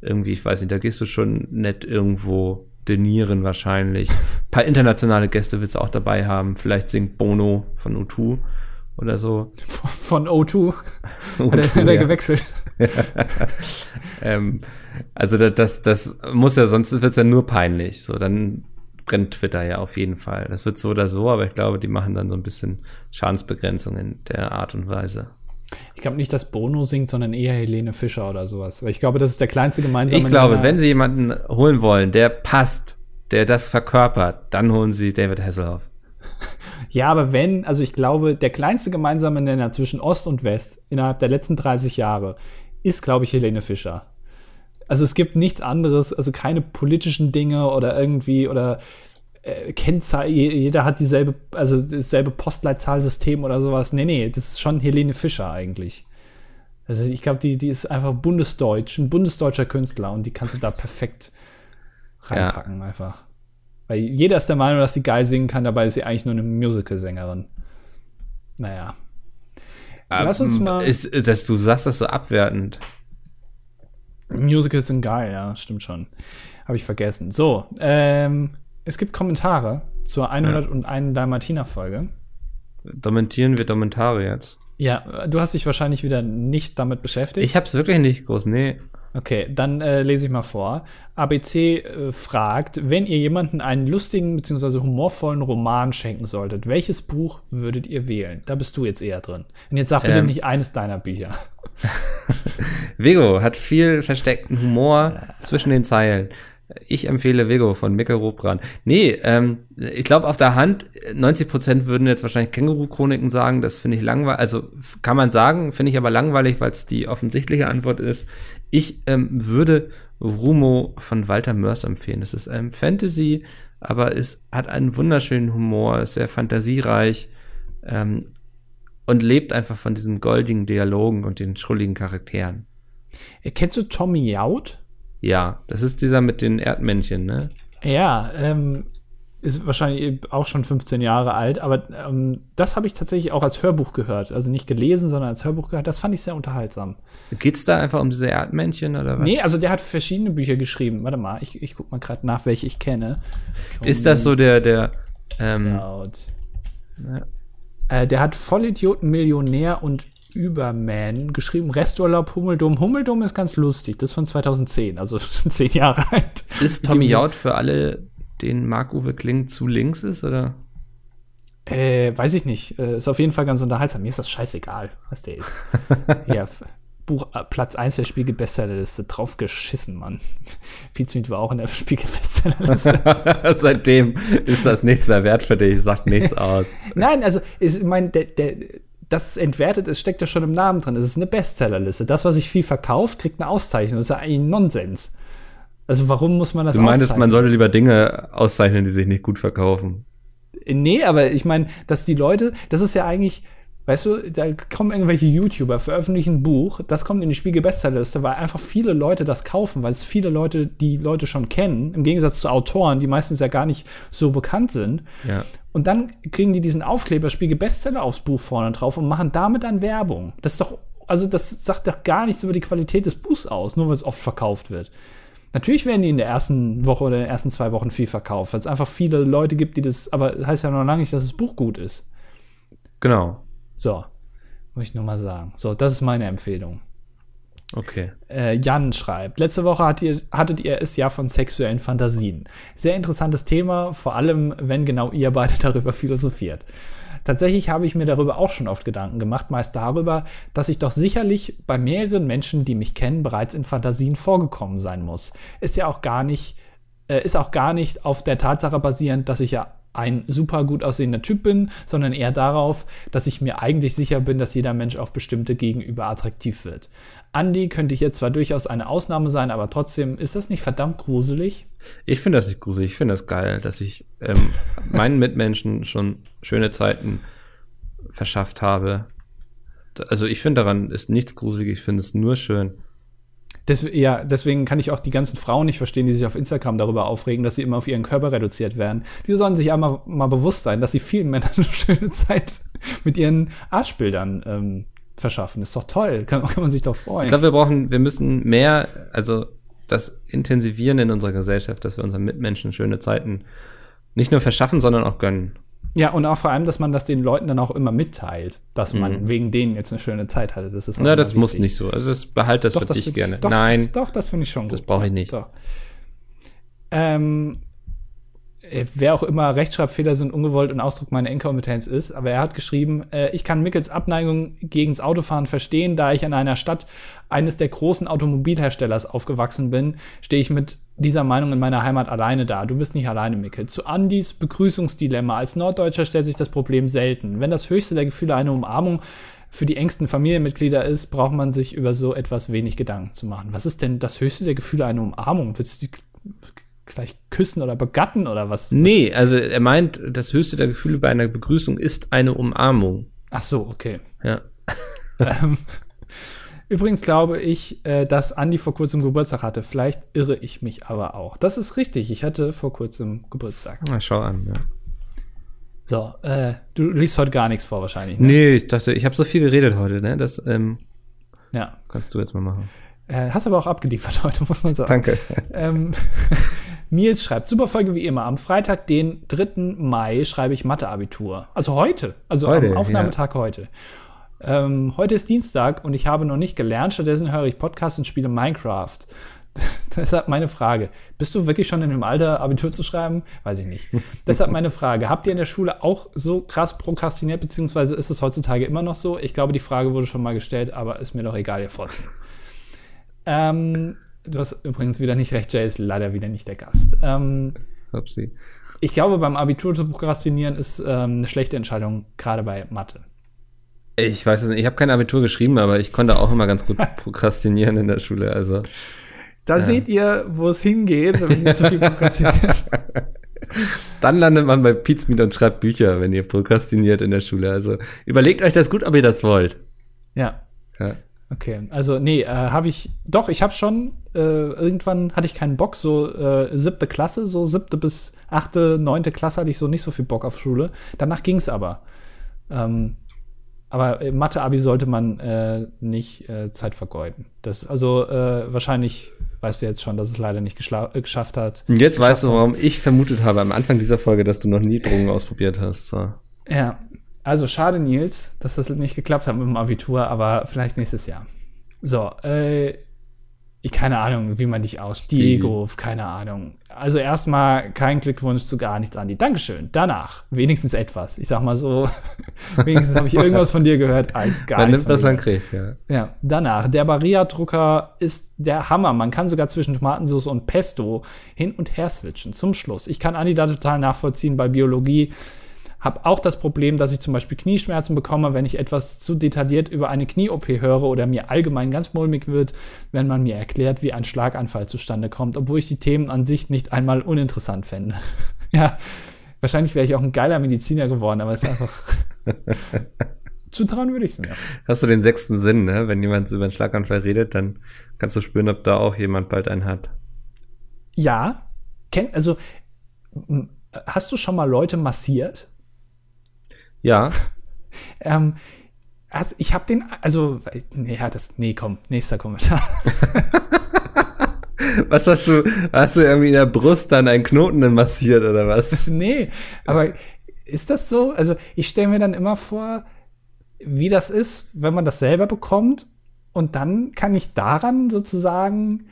irgendwie, ich weiß nicht, da gehst du schon nett irgendwo denieren wahrscheinlich. Ein paar internationale Gäste willst du auch dabei haben. Vielleicht singt Bono von U2 oder so. Von O2? O2 hat er, hat er ja. gewechselt? ähm, also das, das, das muss ja, sonst wird es ja nur peinlich. So, dann brennt Twitter ja auf jeden Fall. Das wird so oder so, aber ich glaube, die machen dann so ein bisschen Schadensbegrenzung in der Art und Weise. Ich glaube nicht, dass Bono singt, sondern eher Helene Fischer oder sowas. Weil ich glaube, das ist der kleinste gemeinsame Ich glaube, wenn sie jemanden holen wollen, der passt, der das verkörpert, dann holen sie David Hasselhoff. Ja, aber wenn, also ich glaube, der kleinste gemeinsame Nenner zwischen Ost und West innerhalb der letzten 30 Jahre ist, glaube ich, Helene Fischer. Also es gibt nichts anderes, also keine politischen Dinge oder irgendwie oder äh, Kennzahl, jeder hat dieselbe, also dasselbe Postleitzahlsystem oder sowas. Nee, nee, das ist schon Helene Fischer eigentlich. Also ich glaube, die, die ist einfach bundesdeutsch, ein bundesdeutscher Künstler und die kannst du da perfekt reinpacken ja. einfach. Weil jeder ist der Meinung, dass sie geil singen kann, dabei ist sie eigentlich nur eine Musical-Sängerin. Naja. Lass uns mal. Ist, ist das, du sagst das so abwertend. Musicals sind geil, ja, stimmt schon. Habe ich vergessen. So, ähm, es gibt Kommentare zur 101 ja. Dalmatiner-Folge. Dokumentieren wir Kommentare jetzt? Ja, du hast dich wahrscheinlich wieder nicht damit beschäftigt. Ich habe es wirklich nicht groß, nee. Okay, dann äh, lese ich mal vor. ABC äh, fragt, wenn ihr jemanden einen lustigen bzw. humorvollen Roman schenken solltet, welches Buch würdet ihr wählen? Da bist du jetzt eher drin. Und jetzt sag bitte ähm. nicht eines deiner Bücher. Vigo hat viel versteckten Humor zwischen den Zeilen. Ich empfehle Vego von Mika Robran. Nee, ähm, ich glaube auf der Hand, 90 Prozent würden jetzt wahrscheinlich Känguru-Chroniken sagen, das finde ich langweilig, also kann man sagen, finde ich aber langweilig, weil es die offensichtliche Antwort ist. Ich ähm, würde Rumo von Walter Mörs empfehlen. Das ist ein Fantasy, aber es hat einen wunderschönen Humor, ist sehr fantasiereich ähm, und lebt einfach von diesen goldigen Dialogen und den schrulligen Charakteren. Kennst du Tommy Out? Ja, das ist dieser mit den Erdmännchen, ne? Ja, ähm, Ist wahrscheinlich auch schon 15 Jahre alt, aber ähm, das habe ich tatsächlich auch als Hörbuch gehört. Also nicht gelesen, sondern als Hörbuch gehört. Das fand ich sehr unterhaltsam. Geht's da einfach um diese Erdmännchen oder was? Nee, also der hat verschiedene Bücher geschrieben. Warte mal, ich, ich guck mal gerade nach, welche ich kenne. Ist das so der, der, ähm, Laut. Äh, der hat Vollidioten, Millionär und Überman geschrieben. Resturlaub, Hummeldum. Hummeldum ist ganz lustig. Das ist von 2010, also schon zehn Jahre alt. ist Tommy Jaud für alle, den Marc-Uwe Kling zu links ist, oder? Äh, weiß ich nicht. Äh, ist auf jeden Fall ganz unterhaltsam. Mir ist das scheißegal, was der ist. ja, Buch äh, Platz 1 der Spiegel-Bestsellerliste. Drauf geschissen, Mann. Pete war auch in der Spiegel-Bestsellerliste. Seitdem ist das nichts mehr wert für dich, sagt nichts aus. Nein, also ich meine, der, der, das entwertet ist, steckt ja schon im Namen drin. Es ist eine Bestsellerliste. Das, was sich viel verkauft, kriegt eine Auszeichnung. Das ist ja eigentlich Nonsens. Also warum muss man das Du meinst, man sollte lieber Dinge auszeichnen, die sich nicht gut verkaufen. Nee, aber ich meine, dass die Leute, das ist ja eigentlich, weißt du, da kommen irgendwelche YouTuber, veröffentlichen ein Buch, das kommt in die Spiegel-Bestsellerliste, weil einfach viele Leute das kaufen, weil es viele Leute, die Leute schon kennen, im Gegensatz zu Autoren, die meistens ja gar nicht so bekannt sind. Ja. Und dann kriegen die diesen Aufkleber Spiegel-Bestseller aufs Buch vorne drauf und machen damit dann Werbung. Das ist doch, also das sagt doch gar nichts über die Qualität des Buchs aus, nur weil es oft verkauft wird. Natürlich werden die in der ersten Woche oder in den ersten zwei Wochen viel verkauft, weil es einfach viele Leute gibt, die das, aber das heißt ja noch lange nicht, dass das Buch gut ist. Genau. So, muss ich nur mal sagen. So, das ist meine Empfehlung. Okay. Äh, Jan schreibt, letzte Woche hat ihr, hattet ihr es ja von sexuellen Fantasien. Sehr interessantes Thema, vor allem wenn genau ihr beide darüber philosophiert. Tatsächlich habe ich mir darüber auch schon oft Gedanken gemacht, meist darüber, dass ich doch sicherlich bei mehreren Menschen, die mich kennen, bereits in Fantasien vorgekommen sein muss. Ist ja auch gar nicht, äh, ist auch gar nicht auf der Tatsache basierend, dass ich ja ein super gut aussehender Typ bin, sondern eher darauf, dass ich mir eigentlich sicher bin, dass jeder Mensch auf bestimmte Gegenüber attraktiv wird. Andy könnte hier zwar durchaus eine Ausnahme sein, aber trotzdem ist das nicht verdammt gruselig? Ich finde das nicht gruselig, ich finde das geil, dass ich ähm, meinen Mitmenschen schon schöne Zeiten verschafft habe. Also ich finde daran ist nichts gruselig, ich finde es nur schön. Des, ja, deswegen kann ich auch die ganzen Frauen nicht verstehen, die sich auf Instagram darüber aufregen, dass sie immer auf ihren Körper reduziert werden. Die sollen sich einmal mal bewusst sein, dass sie vielen Männern eine schöne Zeit mit ihren Arschbildern ähm, verschaffen. Ist doch toll, kann, kann man sich doch freuen. Ich glaube, wir brauchen, wir müssen mehr, also das intensivieren in unserer Gesellschaft, dass wir unseren Mitmenschen schöne Zeiten nicht nur verschaffen, sondern auch gönnen. Ja, und auch vor allem, dass man das den Leuten dann auch immer mitteilt, dass man wegen denen jetzt eine schöne Zeit hatte. Das ist immer das muss wichtig. nicht so. Also das behalt das Doch, für das dich gerne. Doch, Nein, Das, doch, das finde ich schon Das gut. brauche ich nicht. Doch. Ähm, äh, wer auch immer Rechtschreibfehler sind ungewollt und Ausdruck meiner Inkompetenz ist, aber er hat geschrieben, äh, ich kann Mickels Abneigung gegens Autofahren verstehen, da ich in einer Stadt eines der großen Automobilherstellers aufgewachsen bin, stehe ich mit dieser Meinung in meiner Heimat alleine da. Du bist nicht alleine, Mickel. Zu Andys Begrüßungsdilemma. Als Norddeutscher stellt sich das Problem selten. Wenn das höchste der Gefühle eine Umarmung für die engsten Familienmitglieder ist, braucht man sich über so etwas wenig Gedanken zu machen. Was ist denn das höchste der Gefühle eine Umarmung? Willst du die gleich küssen oder begatten oder was? nee, also er meint, das höchste der Gefühle bei einer Begrüßung ist eine Umarmung. Ach so, okay. Ja. Ähm, Übrigens glaube ich, äh, dass Andi vor kurzem Geburtstag hatte. Vielleicht irre ich mich aber auch. Das ist richtig. Ich hatte vor kurzem Geburtstag. Na, schau an, ja. So, äh, du liest heute gar nichts vor wahrscheinlich. Ne? Nee, ich dachte, ich habe so viel geredet heute, ne? Das ähm, Ja. kannst du jetzt mal machen. Äh, hast aber auch abgeliefert heute, muss man sagen. Danke. Ähm, Nils schreibt, super Folge wie immer. Am Freitag, den 3. Mai, schreibe ich Mathe-Abitur. Also heute. Also Heute, am Aufnahmetag heute. Ähm, heute ist Dienstag und ich habe noch nicht gelernt. Stattdessen höre ich Podcasts und spiele Minecraft. Deshalb meine Frage. Bist du wirklich schon in dem Alter, Abitur zu schreiben? Weiß ich nicht. Deshalb meine Frage. Habt ihr in der Schule auch so krass prokrastiniert, beziehungsweise ist es heutzutage immer noch so? Ich glaube, die Frage wurde schon mal gestellt, aber ist mir doch egal, ihr Fotzen. Ähm, du hast übrigens wieder nicht recht, Jay ist leider wieder nicht der Gast. Ähm, Upsi. ich glaube, beim Abitur zu prokrastinieren ist ähm, eine schlechte Entscheidung, gerade bei Mathe. Ich weiß es nicht, ich habe kein Abitur geschrieben, aber ich konnte auch immer ganz gut prokrastinieren in der Schule. Also Da seht ihr, wo es hingeht, wenn ihr zu viel prokrastiniert. dann landet man bei Pizmeet und schreibt Bücher, wenn ihr prokrastiniert in der Schule. Also überlegt euch das gut, ob ihr das wollt. ja. Ja. Okay, also nee, äh, habe ich, doch, ich habe schon, äh, irgendwann hatte ich keinen Bock, so äh, siebte Klasse, so siebte bis achte, neunte Klasse hatte ich so nicht so viel Bock auf Schule. Danach ging's aber. Ähm, aber im Mathe-Abi sollte man äh, nicht äh, Zeit vergeuden. Das, also äh, wahrscheinlich weißt du jetzt schon, dass es leider nicht äh, geschafft hat. Und jetzt weißt du, warum hast. ich vermutet habe am Anfang dieser Folge, dass du noch nie Drogen ausprobiert hast. So. Ja, also schade, Nils, dass das nicht geklappt hat mit dem Abitur, aber vielleicht nächstes Jahr. So, äh, ich keine Ahnung, wie man dich aus. Diego, keine Ahnung. Also erstmal kein Glückwunsch zu gar nichts, Andi. Dankeschön. Danach wenigstens etwas. Ich sag mal so, wenigstens habe ich irgendwas von dir gehört. Als gar man nimmt, was man kriegt, ja. Ja, danach. Der Barilla-Drucker ist der Hammer. Man kann sogar zwischen Tomatensauce und Pesto hin und her switchen. Zum Schluss. Ich kann Andi da total nachvollziehen bei Biologie habe auch das Problem, dass ich zum Beispiel Knieschmerzen bekomme, wenn ich etwas zu detailliert über eine Knie-OP höre oder mir allgemein ganz mulmig wird, wenn man mir erklärt, wie ein Schlaganfall zustande kommt, obwohl ich die Themen an sich nicht einmal uninteressant fände. ja, wahrscheinlich wäre ich auch ein geiler Mediziner geworden, aber es ist einfach. Zutrauen würde ich es mir. Hast du den sechsten Sinn, ne? Wenn jemand über einen Schlaganfall redet, dann kannst du spüren, ob da auch jemand bald einen hat. Ja, also hast du schon mal Leute massiert? Ja. ähm, also ich habe den, also, ja, das, nee, komm, nächster Kommentar. was hast du, hast du irgendwie in der Brust dann einen Knoten massiert oder was? nee, aber ist das so? Also ich stelle mir dann immer vor, wie das ist, wenn man das selber bekommt und dann kann ich daran sozusagen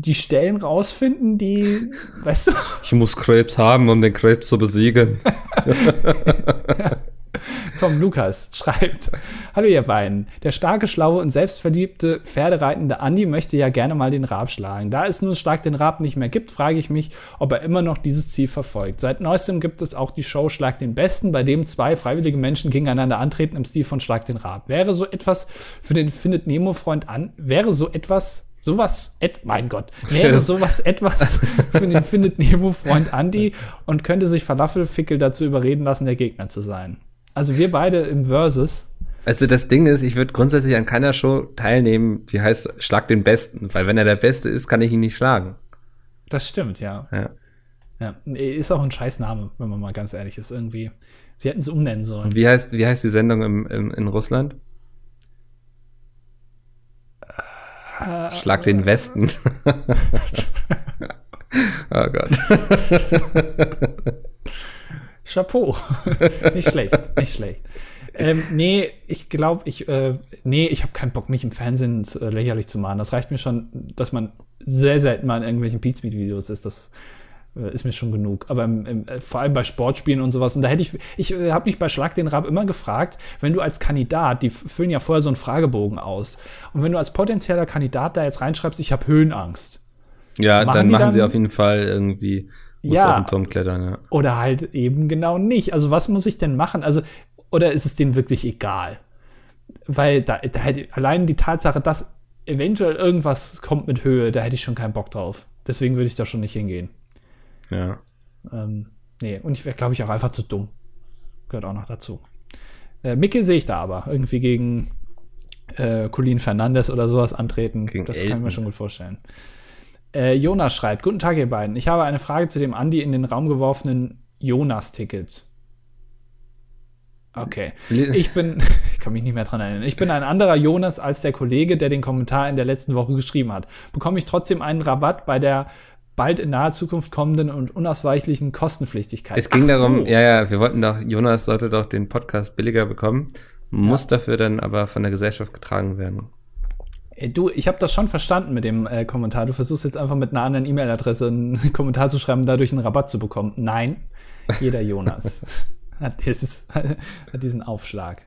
die Stellen rausfinden, die, weißt du? Ich muss Krebs haben, um den Krebs zu besiegen. Komm, Lukas schreibt. Hallo ihr beiden. Der starke, schlaue und selbstverliebte, pferdereitende Andi möchte ja gerne mal den Rab schlagen. Da es nun Schlag den Rab nicht mehr gibt, frage ich mich, ob er immer noch dieses Ziel verfolgt. Seit neuestem gibt es auch die Show Schlag den Besten, bei dem zwei freiwillige Menschen gegeneinander antreten im Stil von Schlag den Rab. Wäre so etwas für den Findet Nemo-Freund an, wäre so etwas sowas, mein Gott, wäre sowas etwas für den Findet Nemo-Freund Andy und könnte sich Falafelfickel dazu überreden lassen, der Gegner zu sein. Also wir beide im Versus. Also das Ding ist, ich würde grundsätzlich an keiner Show teilnehmen, die heißt Schlag den Besten, weil wenn er der Beste ist, kann ich ihn nicht schlagen. Das stimmt, ja. Ja. ja. Ist auch ein Scheißname, wenn man mal ganz ehrlich ist, irgendwie. Sie hätten es umnennen sollen. Wie heißt, wie heißt die Sendung im, im, in Russland? Schlag den Westen. oh Gott. Chapeau. nicht schlecht, nicht schlecht. Ähm, nee, ich glaube, ich, äh, nee, ich habe keinen Bock, mich im Fernsehen äh, lächerlich zu machen. Das reicht mir schon, dass man sehr selten mal in irgendwelchen Beatsmeet-Videos ist. Das äh, ist mir schon genug. Aber im, im, äh, vor allem bei Sportspielen und sowas. Und da hätte ich, ich äh, habe mich bei Schlag den Rab immer gefragt, wenn du als Kandidat, die füllen ja vorher so einen Fragebogen aus. Und wenn du als potenzieller Kandidat da jetzt reinschreibst, ich habe Höhenangst. Ja, machen dann machen dann, sie auf jeden Fall irgendwie muss ja, auf den Turm klettern, ja. Oder halt eben genau nicht. Also was muss ich denn machen? Also, oder ist es denen wirklich egal? Weil da, da hätte allein die Tatsache, dass eventuell irgendwas kommt mit Höhe, da hätte ich schon keinen Bock drauf. Deswegen würde ich da schon nicht hingehen. Ja. Ähm, nee, und ich wäre, glaube ich, auch einfach zu dumm. Gehört auch noch dazu. Äh, Micke sehe ich da aber. Irgendwie gegen äh, Colin Fernandes oder sowas antreten. Gegen das Elton. kann ich mir schon gut vorstellen. Äh, Jonas schreibt: Guten Tag, ihr beiden. Ich habe eine Frage zu dem Andi in den Raum geworfenen Jonas-Ticket. Okay. Ich bin, ich kann mich nicht mehr dran erinnern. Ich bin ein anderer Jonas als der Kollege, der den Kommentar in der letzten Woche geschrieben hat. Bekomme ich trotzdem einen Rabatt bei der bald in naher Zukunft kommenden und unausweichlichen Kostenpflichtigkeit. Es ging Ach darum, so. ja, ja, wir wollten doch, Jonas sollte doch den Podcast billiger bekommen, muss ja. dafür dann aber von der Gesellschaft getragen werden. Du, ich habe das schon verstanden mit dem äh, Kommentar. Du versuchst jetzt einfach mit einer anderen E-Mail-Adresse einen Kommentar zu schreiben, dadurch einen Rabatt zu bekommen. Nein, jeder Jonas hat, dieses, hat diesen Aufschlag.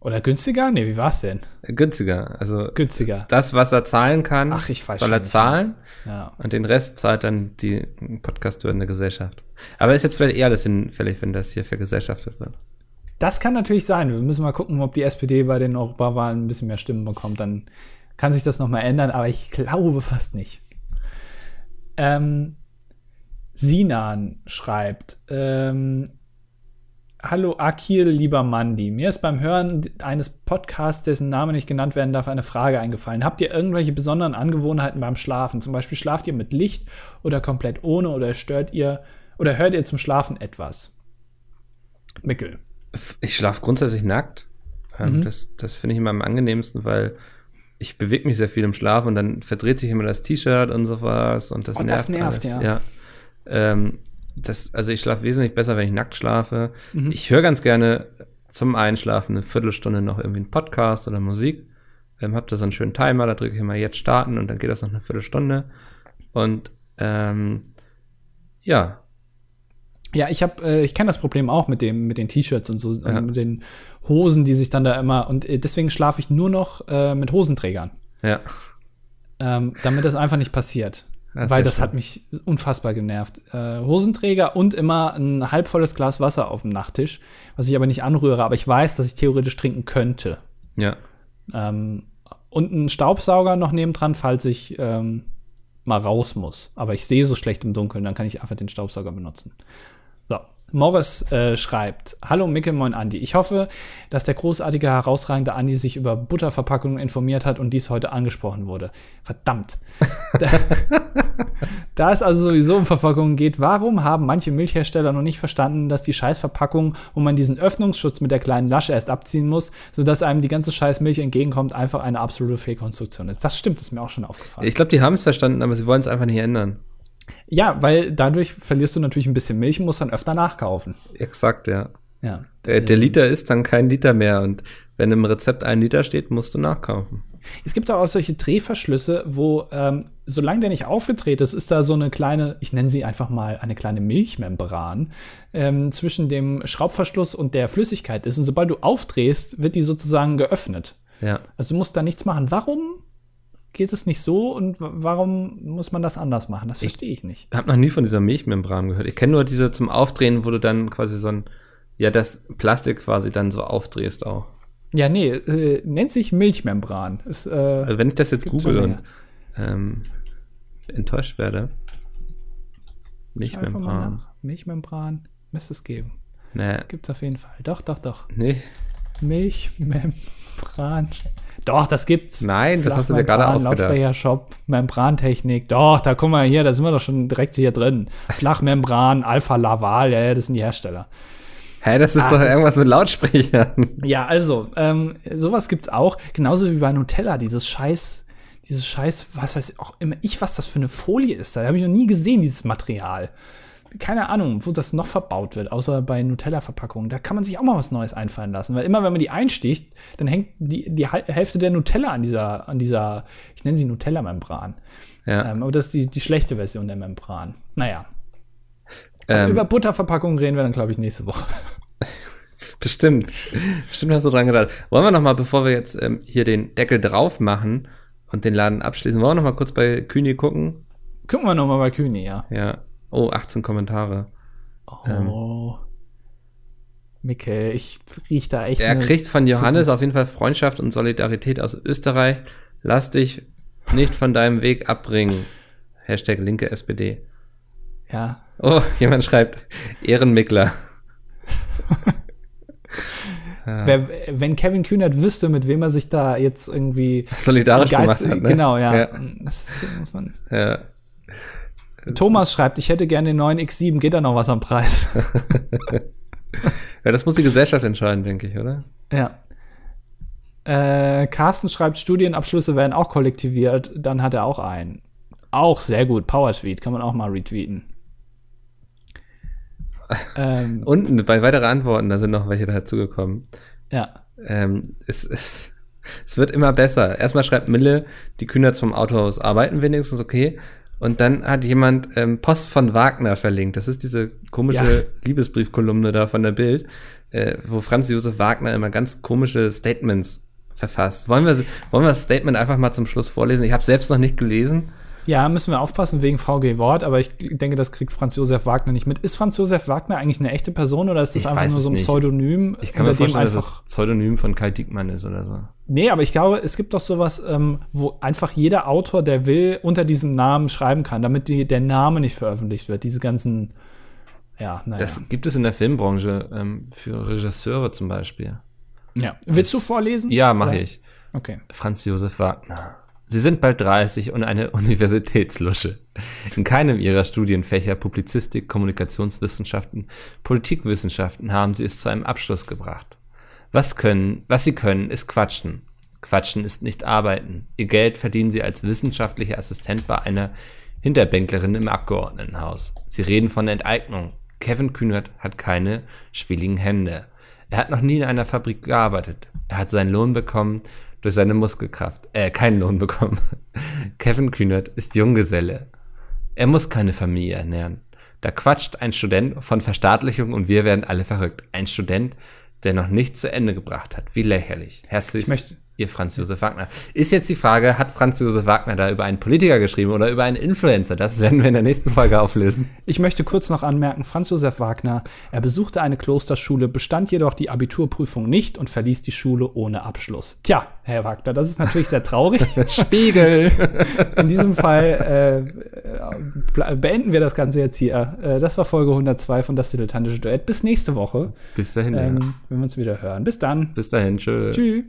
Oder günstiger? Nee, wie war's denn? Günstiger. Also günstiger. Das, was er zahlen kann, Ach, ich weiß soll er zahlen. Ja. Und den Rest zahlt dann die Podcast-hörende Gesellschaft. Aber ist jetzt vielleicht eher alles hinfällig, wenn das hier vergesellschaftet wird. Das kann natürlich sein. Wir müssen mal gucken, ob die SPD bei den Europawahlen ein bisschen mehr Stimmen bekommt. Dann kann sich das nochmal ändern, aber ich glaube fast nicht. Ähm, Sinan schreibt, ähm, Hallo Akil, lieber Mandi. Mir ist beim Hören eines Podcasts, dessen Name nicht genannt werden darf, eine Frage eingefallen. Habt ihr irgendwelche besonderen Angewohnheiten beim Schlafen? Zum Beispiel schlaft ihr mit Licht oder komplett ohne oder stört ihr oder hört ihr zum Schlafen etwas? Mickel. Ich schlafe grundsätzlich nackt. Ähm, Mhm. Das, das finde ich immer am angenehmsten, weil ich bewege mich sehr viel im Schlaf und dann verdreht sich immer das T-Shirt und sowas und das Oh, nervt. das nervt, alles. ja. ja. Ähm, das, also ich schlafe wesentlich besser, wenn ich nackt schlafe. Mhm. Ich höre ganz gerne zum Einschlafen eine Viertelstunde noch irgendwie einen Podcast oder Musik. Ähm, hab da so einen schönen Timer, da drücke ich immer jetzt starten und dann geht das noch eine Viertelstunde. Und ähm, ja, Ja, ich habe, äh, ich kenne das Problem auch mit dem, mit den T-Shirts und so, Ja. und mit den Hosen, die sich dann da immer und äh, deswegen schlafe ich nur noch äh, mit Hosenträgern, ja. ähm, damit das einfach nicht passiert. Das weil das schön. hat mich unfassbar genervt. Äh, Hosenträger und immer ein halbvolles Glas Wasser auf dem Nachttisch, was ich aber nicht anrühre, aber ich weiß, dass ich theoretisch trinken könnte. Ja. Ähm, und einen Staubsauger noch nebendran, falls ich ähm, mal raus muss. Aber ich sehe so schlecht im Dunkeln, dann kann ich einfach den Staubsauger benutzen. So. Morris äh, schreibt: Hallo Micke, moin Andi. Ich hoffe, dass der großartige, herausragende Andi sich über Butterverpackungen informiert hat und dies heute angesprochen wurde. Verdammt. da, da es also sowieso um Verpackungen geht, warum haben manche Milchhersteller noch nicht verstanden, dass die Scheißverpackung, wo man diesen Öffnungsschutz mit der kleinen Lasche erst abziehen muss, sodass einem die ganze Scheißmilch entgegenkommt, einfach eine absolute Fehlkonstruktion ist? Das stimmt, ist mir auch schon aufgefallen. Ich glaube, die haben es verstanden, aber sie wollen es einfach nicht ändern. Ja, weil dadurch verlierst du natürlich ein bisschen Milch und musst dann öfter nachkaufen. Exakt, ja. Ja. Der, der Liter ist dann kein Liter mehr und wenn im Rezept ein Liter steht, musst du nachkaufen. Es gibt auch solche Drehverschlüsse, wo, ähm, solange der nicht aufgedreht ist, ist da so eine kleine, ich nenne sie einfach mal eine kleine Milchmembran ähm, zwischen dem Schraubverschluss und der Flüssigkeit ist. Und sobald du aufdrehst, wird die sozusagen geöffnet. Ja. Also du musst da nichts machen. Warum geht es nicht so und wa- warum muss man das anders machen? Das verstehe ich nicht. Ich habe noch nie von dieser Milchmembran gehört. Ich kenne nur diese zum Aufdrehen, wo du dann quasi so ein, ja, das Plastik quasi dann so aufdrehst auch. Ja, nee, äh, nennt sich Milchmembran. Ist, äh, Also wenn ich das jetzt google und ähm, enttäuscht werde. Milchmembran. Milchmembran müsste es geben. Nee, Gibt's auf jeden Fall. Doch, doch, doch. nee. Milchmembran. Doch, das gibt's. Nein, das hast du dir gerade ausgedacht. Lautsprecher-Shop, Membrantechnik. Doch, da guck mal hier, da sind wir doch schon direkt hier drin. Flachmembran, Alpha Laval, ja, ja, das sind die Hersteller. Hä, das ist Ach, doch irgendwas mit Lautsprechern. Ja, also, ähm, sowas gibt's auch. Genauso wie bei Nutella, dieses Scheiß, dieses Scheiß, was weiß ich auch immer ich, was das für eine Folie ist. Da habe ich noch nie gesehen, dieses Material. Keine Ahnung, wo das noch verbaut wird, außer bei Nutella-Verpackungen. Da kann man sich auch mal was Neues einfallen lassen. Weil immer, wenn man die einsticht, dann hängt die, die Hälfte der Nutella an dieser, an dieser, ich nenne sie Nutella-Membran. Ja. Ähm, aber das ist die, die schlechte Version der Membran. Naja. Ähm, Über Butterverpackungen reden wir dann, glaube ich, nächste Woche. Bestimmt. Bestimmt hast du dran gedacht. Wollen wir noch mal, bevor wir jetzt ähm, hier den Deckel drauf machen und den Laden abschließen, wollen wir noch mal kurz bei Kühni gucken? Gucken wir nochmal bei Kühni, ja. Ja. Oh, 18 Kommentare. Oh. Mikkel, ich riech da echt. Er kriegt von Johannes Zukunft. auf jeden Fall Freundschaft und Solidarität aus Österreich. Lass dich nicht von deinem Weg abbringen. Hashtag linke SPD. Ja. Oh, jemand schreibt Ehrenmickler. Wer, wenn Kevin Kühnert wüsste, mit wem er sich da jetzt irgendwie Solidarisch Geist, gemacht hat. Ne? Genau, ja. Ja, Das ist, muss man. ja. Thomas schreibt, ich hätte gerne den neuen X7, geht da noch was am Preis? ja, das muss die Gesellschaft entscheiden, denke ich, oder? ja. Äh, Carsten schreibt, Studienabschlüsse werden auch kollektiviert, dann hat er auch einen. Auch sehr gut, Power-Tweet, kann man auch mal retweeten. ähm, Unten bei weiteren Antworten, da sind noch welche dazugekommen. ja. Ähm, es, es, es wird immer besser. Erstmal schreibt Mille, die Kühnerts vom Autohaus arbeiten wenigstens okay. Und dann hat jemand ähm, Post von Wagner verlinkt. Das ist diese komische Ja. Liebesbriefkolumne da von der Bild, äh, wo Franz Josef Wagner immer ganz komische Statements verfasst. Wollen wir, wollen wir das Statement einfach mal zum Schluss vorlesen? Ich habe selbst noch nicht gelesen. Ja, müssen wir aufpassen wegen VG Wort, aber ich denke, das kriegt Franz Josef Wagner nicht mit. Ist Franz Josef Wagner eigentlich eine echte Person oder ist das Ich einfach nur so ein. Pseudonym, Ich kann mir vorstellen, dass es Pseudonym von Kai Diekmann ist oder so. Nee, aber ich glaube, es gibt doch sowas, ähm, wo einfach jeder Autor, der will, unter diesem Namen schreiben kann, damit die, der Name nicht veröffentlicht wird. Diese ganzen Ja, naja. Das gibt es in der Filmbranche ähm, für Regisseure zum Beispiel. ja. Willst du vorlesen? Ja, mache ich. Okay. Franz Josef Wagner. Sie sind bald 30 und eine Universitätslusche. In keinem ihrer Studienfächer Publizistik, Kommunikationswissenschaften, Politikwissenschaften haben sie es zu einem Abschluss gebracht. Was können, was sie können, ist quatschen. Quatschen ist nicht arbeiten. Ihr Geld verdienen sie als wissenschaftlicher Assistent bei einer Hinterbänklerin im Abgeordnetenhaus. Sie reden von Enteignung. Kevin Kühnert hat keine schwieligen Hände. Er hat noch nie in einer Fabrik gearbeitet. Er hat seinen Lohn bekommen durch seine Muskelkraft. Äh, keinen Lohn bekommen. Kevin Kühnert ist Junggeselle. Er muss keine Familie ernähren. Da quatscht ein Student von Verstaatlichung und wir werden alle verrückt. Ein Student, der noch nichts zu Ende gebracht hat. Wie lächerlich. Herzlich, Ich möchte- ihr Franz Josef Wagner. Ist jetzt die Frage, hat Franz Josef Wagner da über einen Politiker geschrieben oder über einen Influencer? Das werden wir in der nächsten Folge auflösen. Ich möchte kurz noch anmerken, Franz Josef Wagner, er besuchte eine Klosterschule, bestand jedoch die Abiturprüfung nicht und verließ die Schule ohne Abschluss. Tja, Herr Wagner, das ist natürlich sehr traurig. Spiegel. In diesem Fall äh, beenden wir das Ganze jetzt hier. Äh, das war Folge 102 von Das Dilettantische Duett. Bis nächste Woche, Bis dahin. ja. ähm, wenn wir uns wieder hören. Bis dann. Bis dahin. Tschö. Tschüss.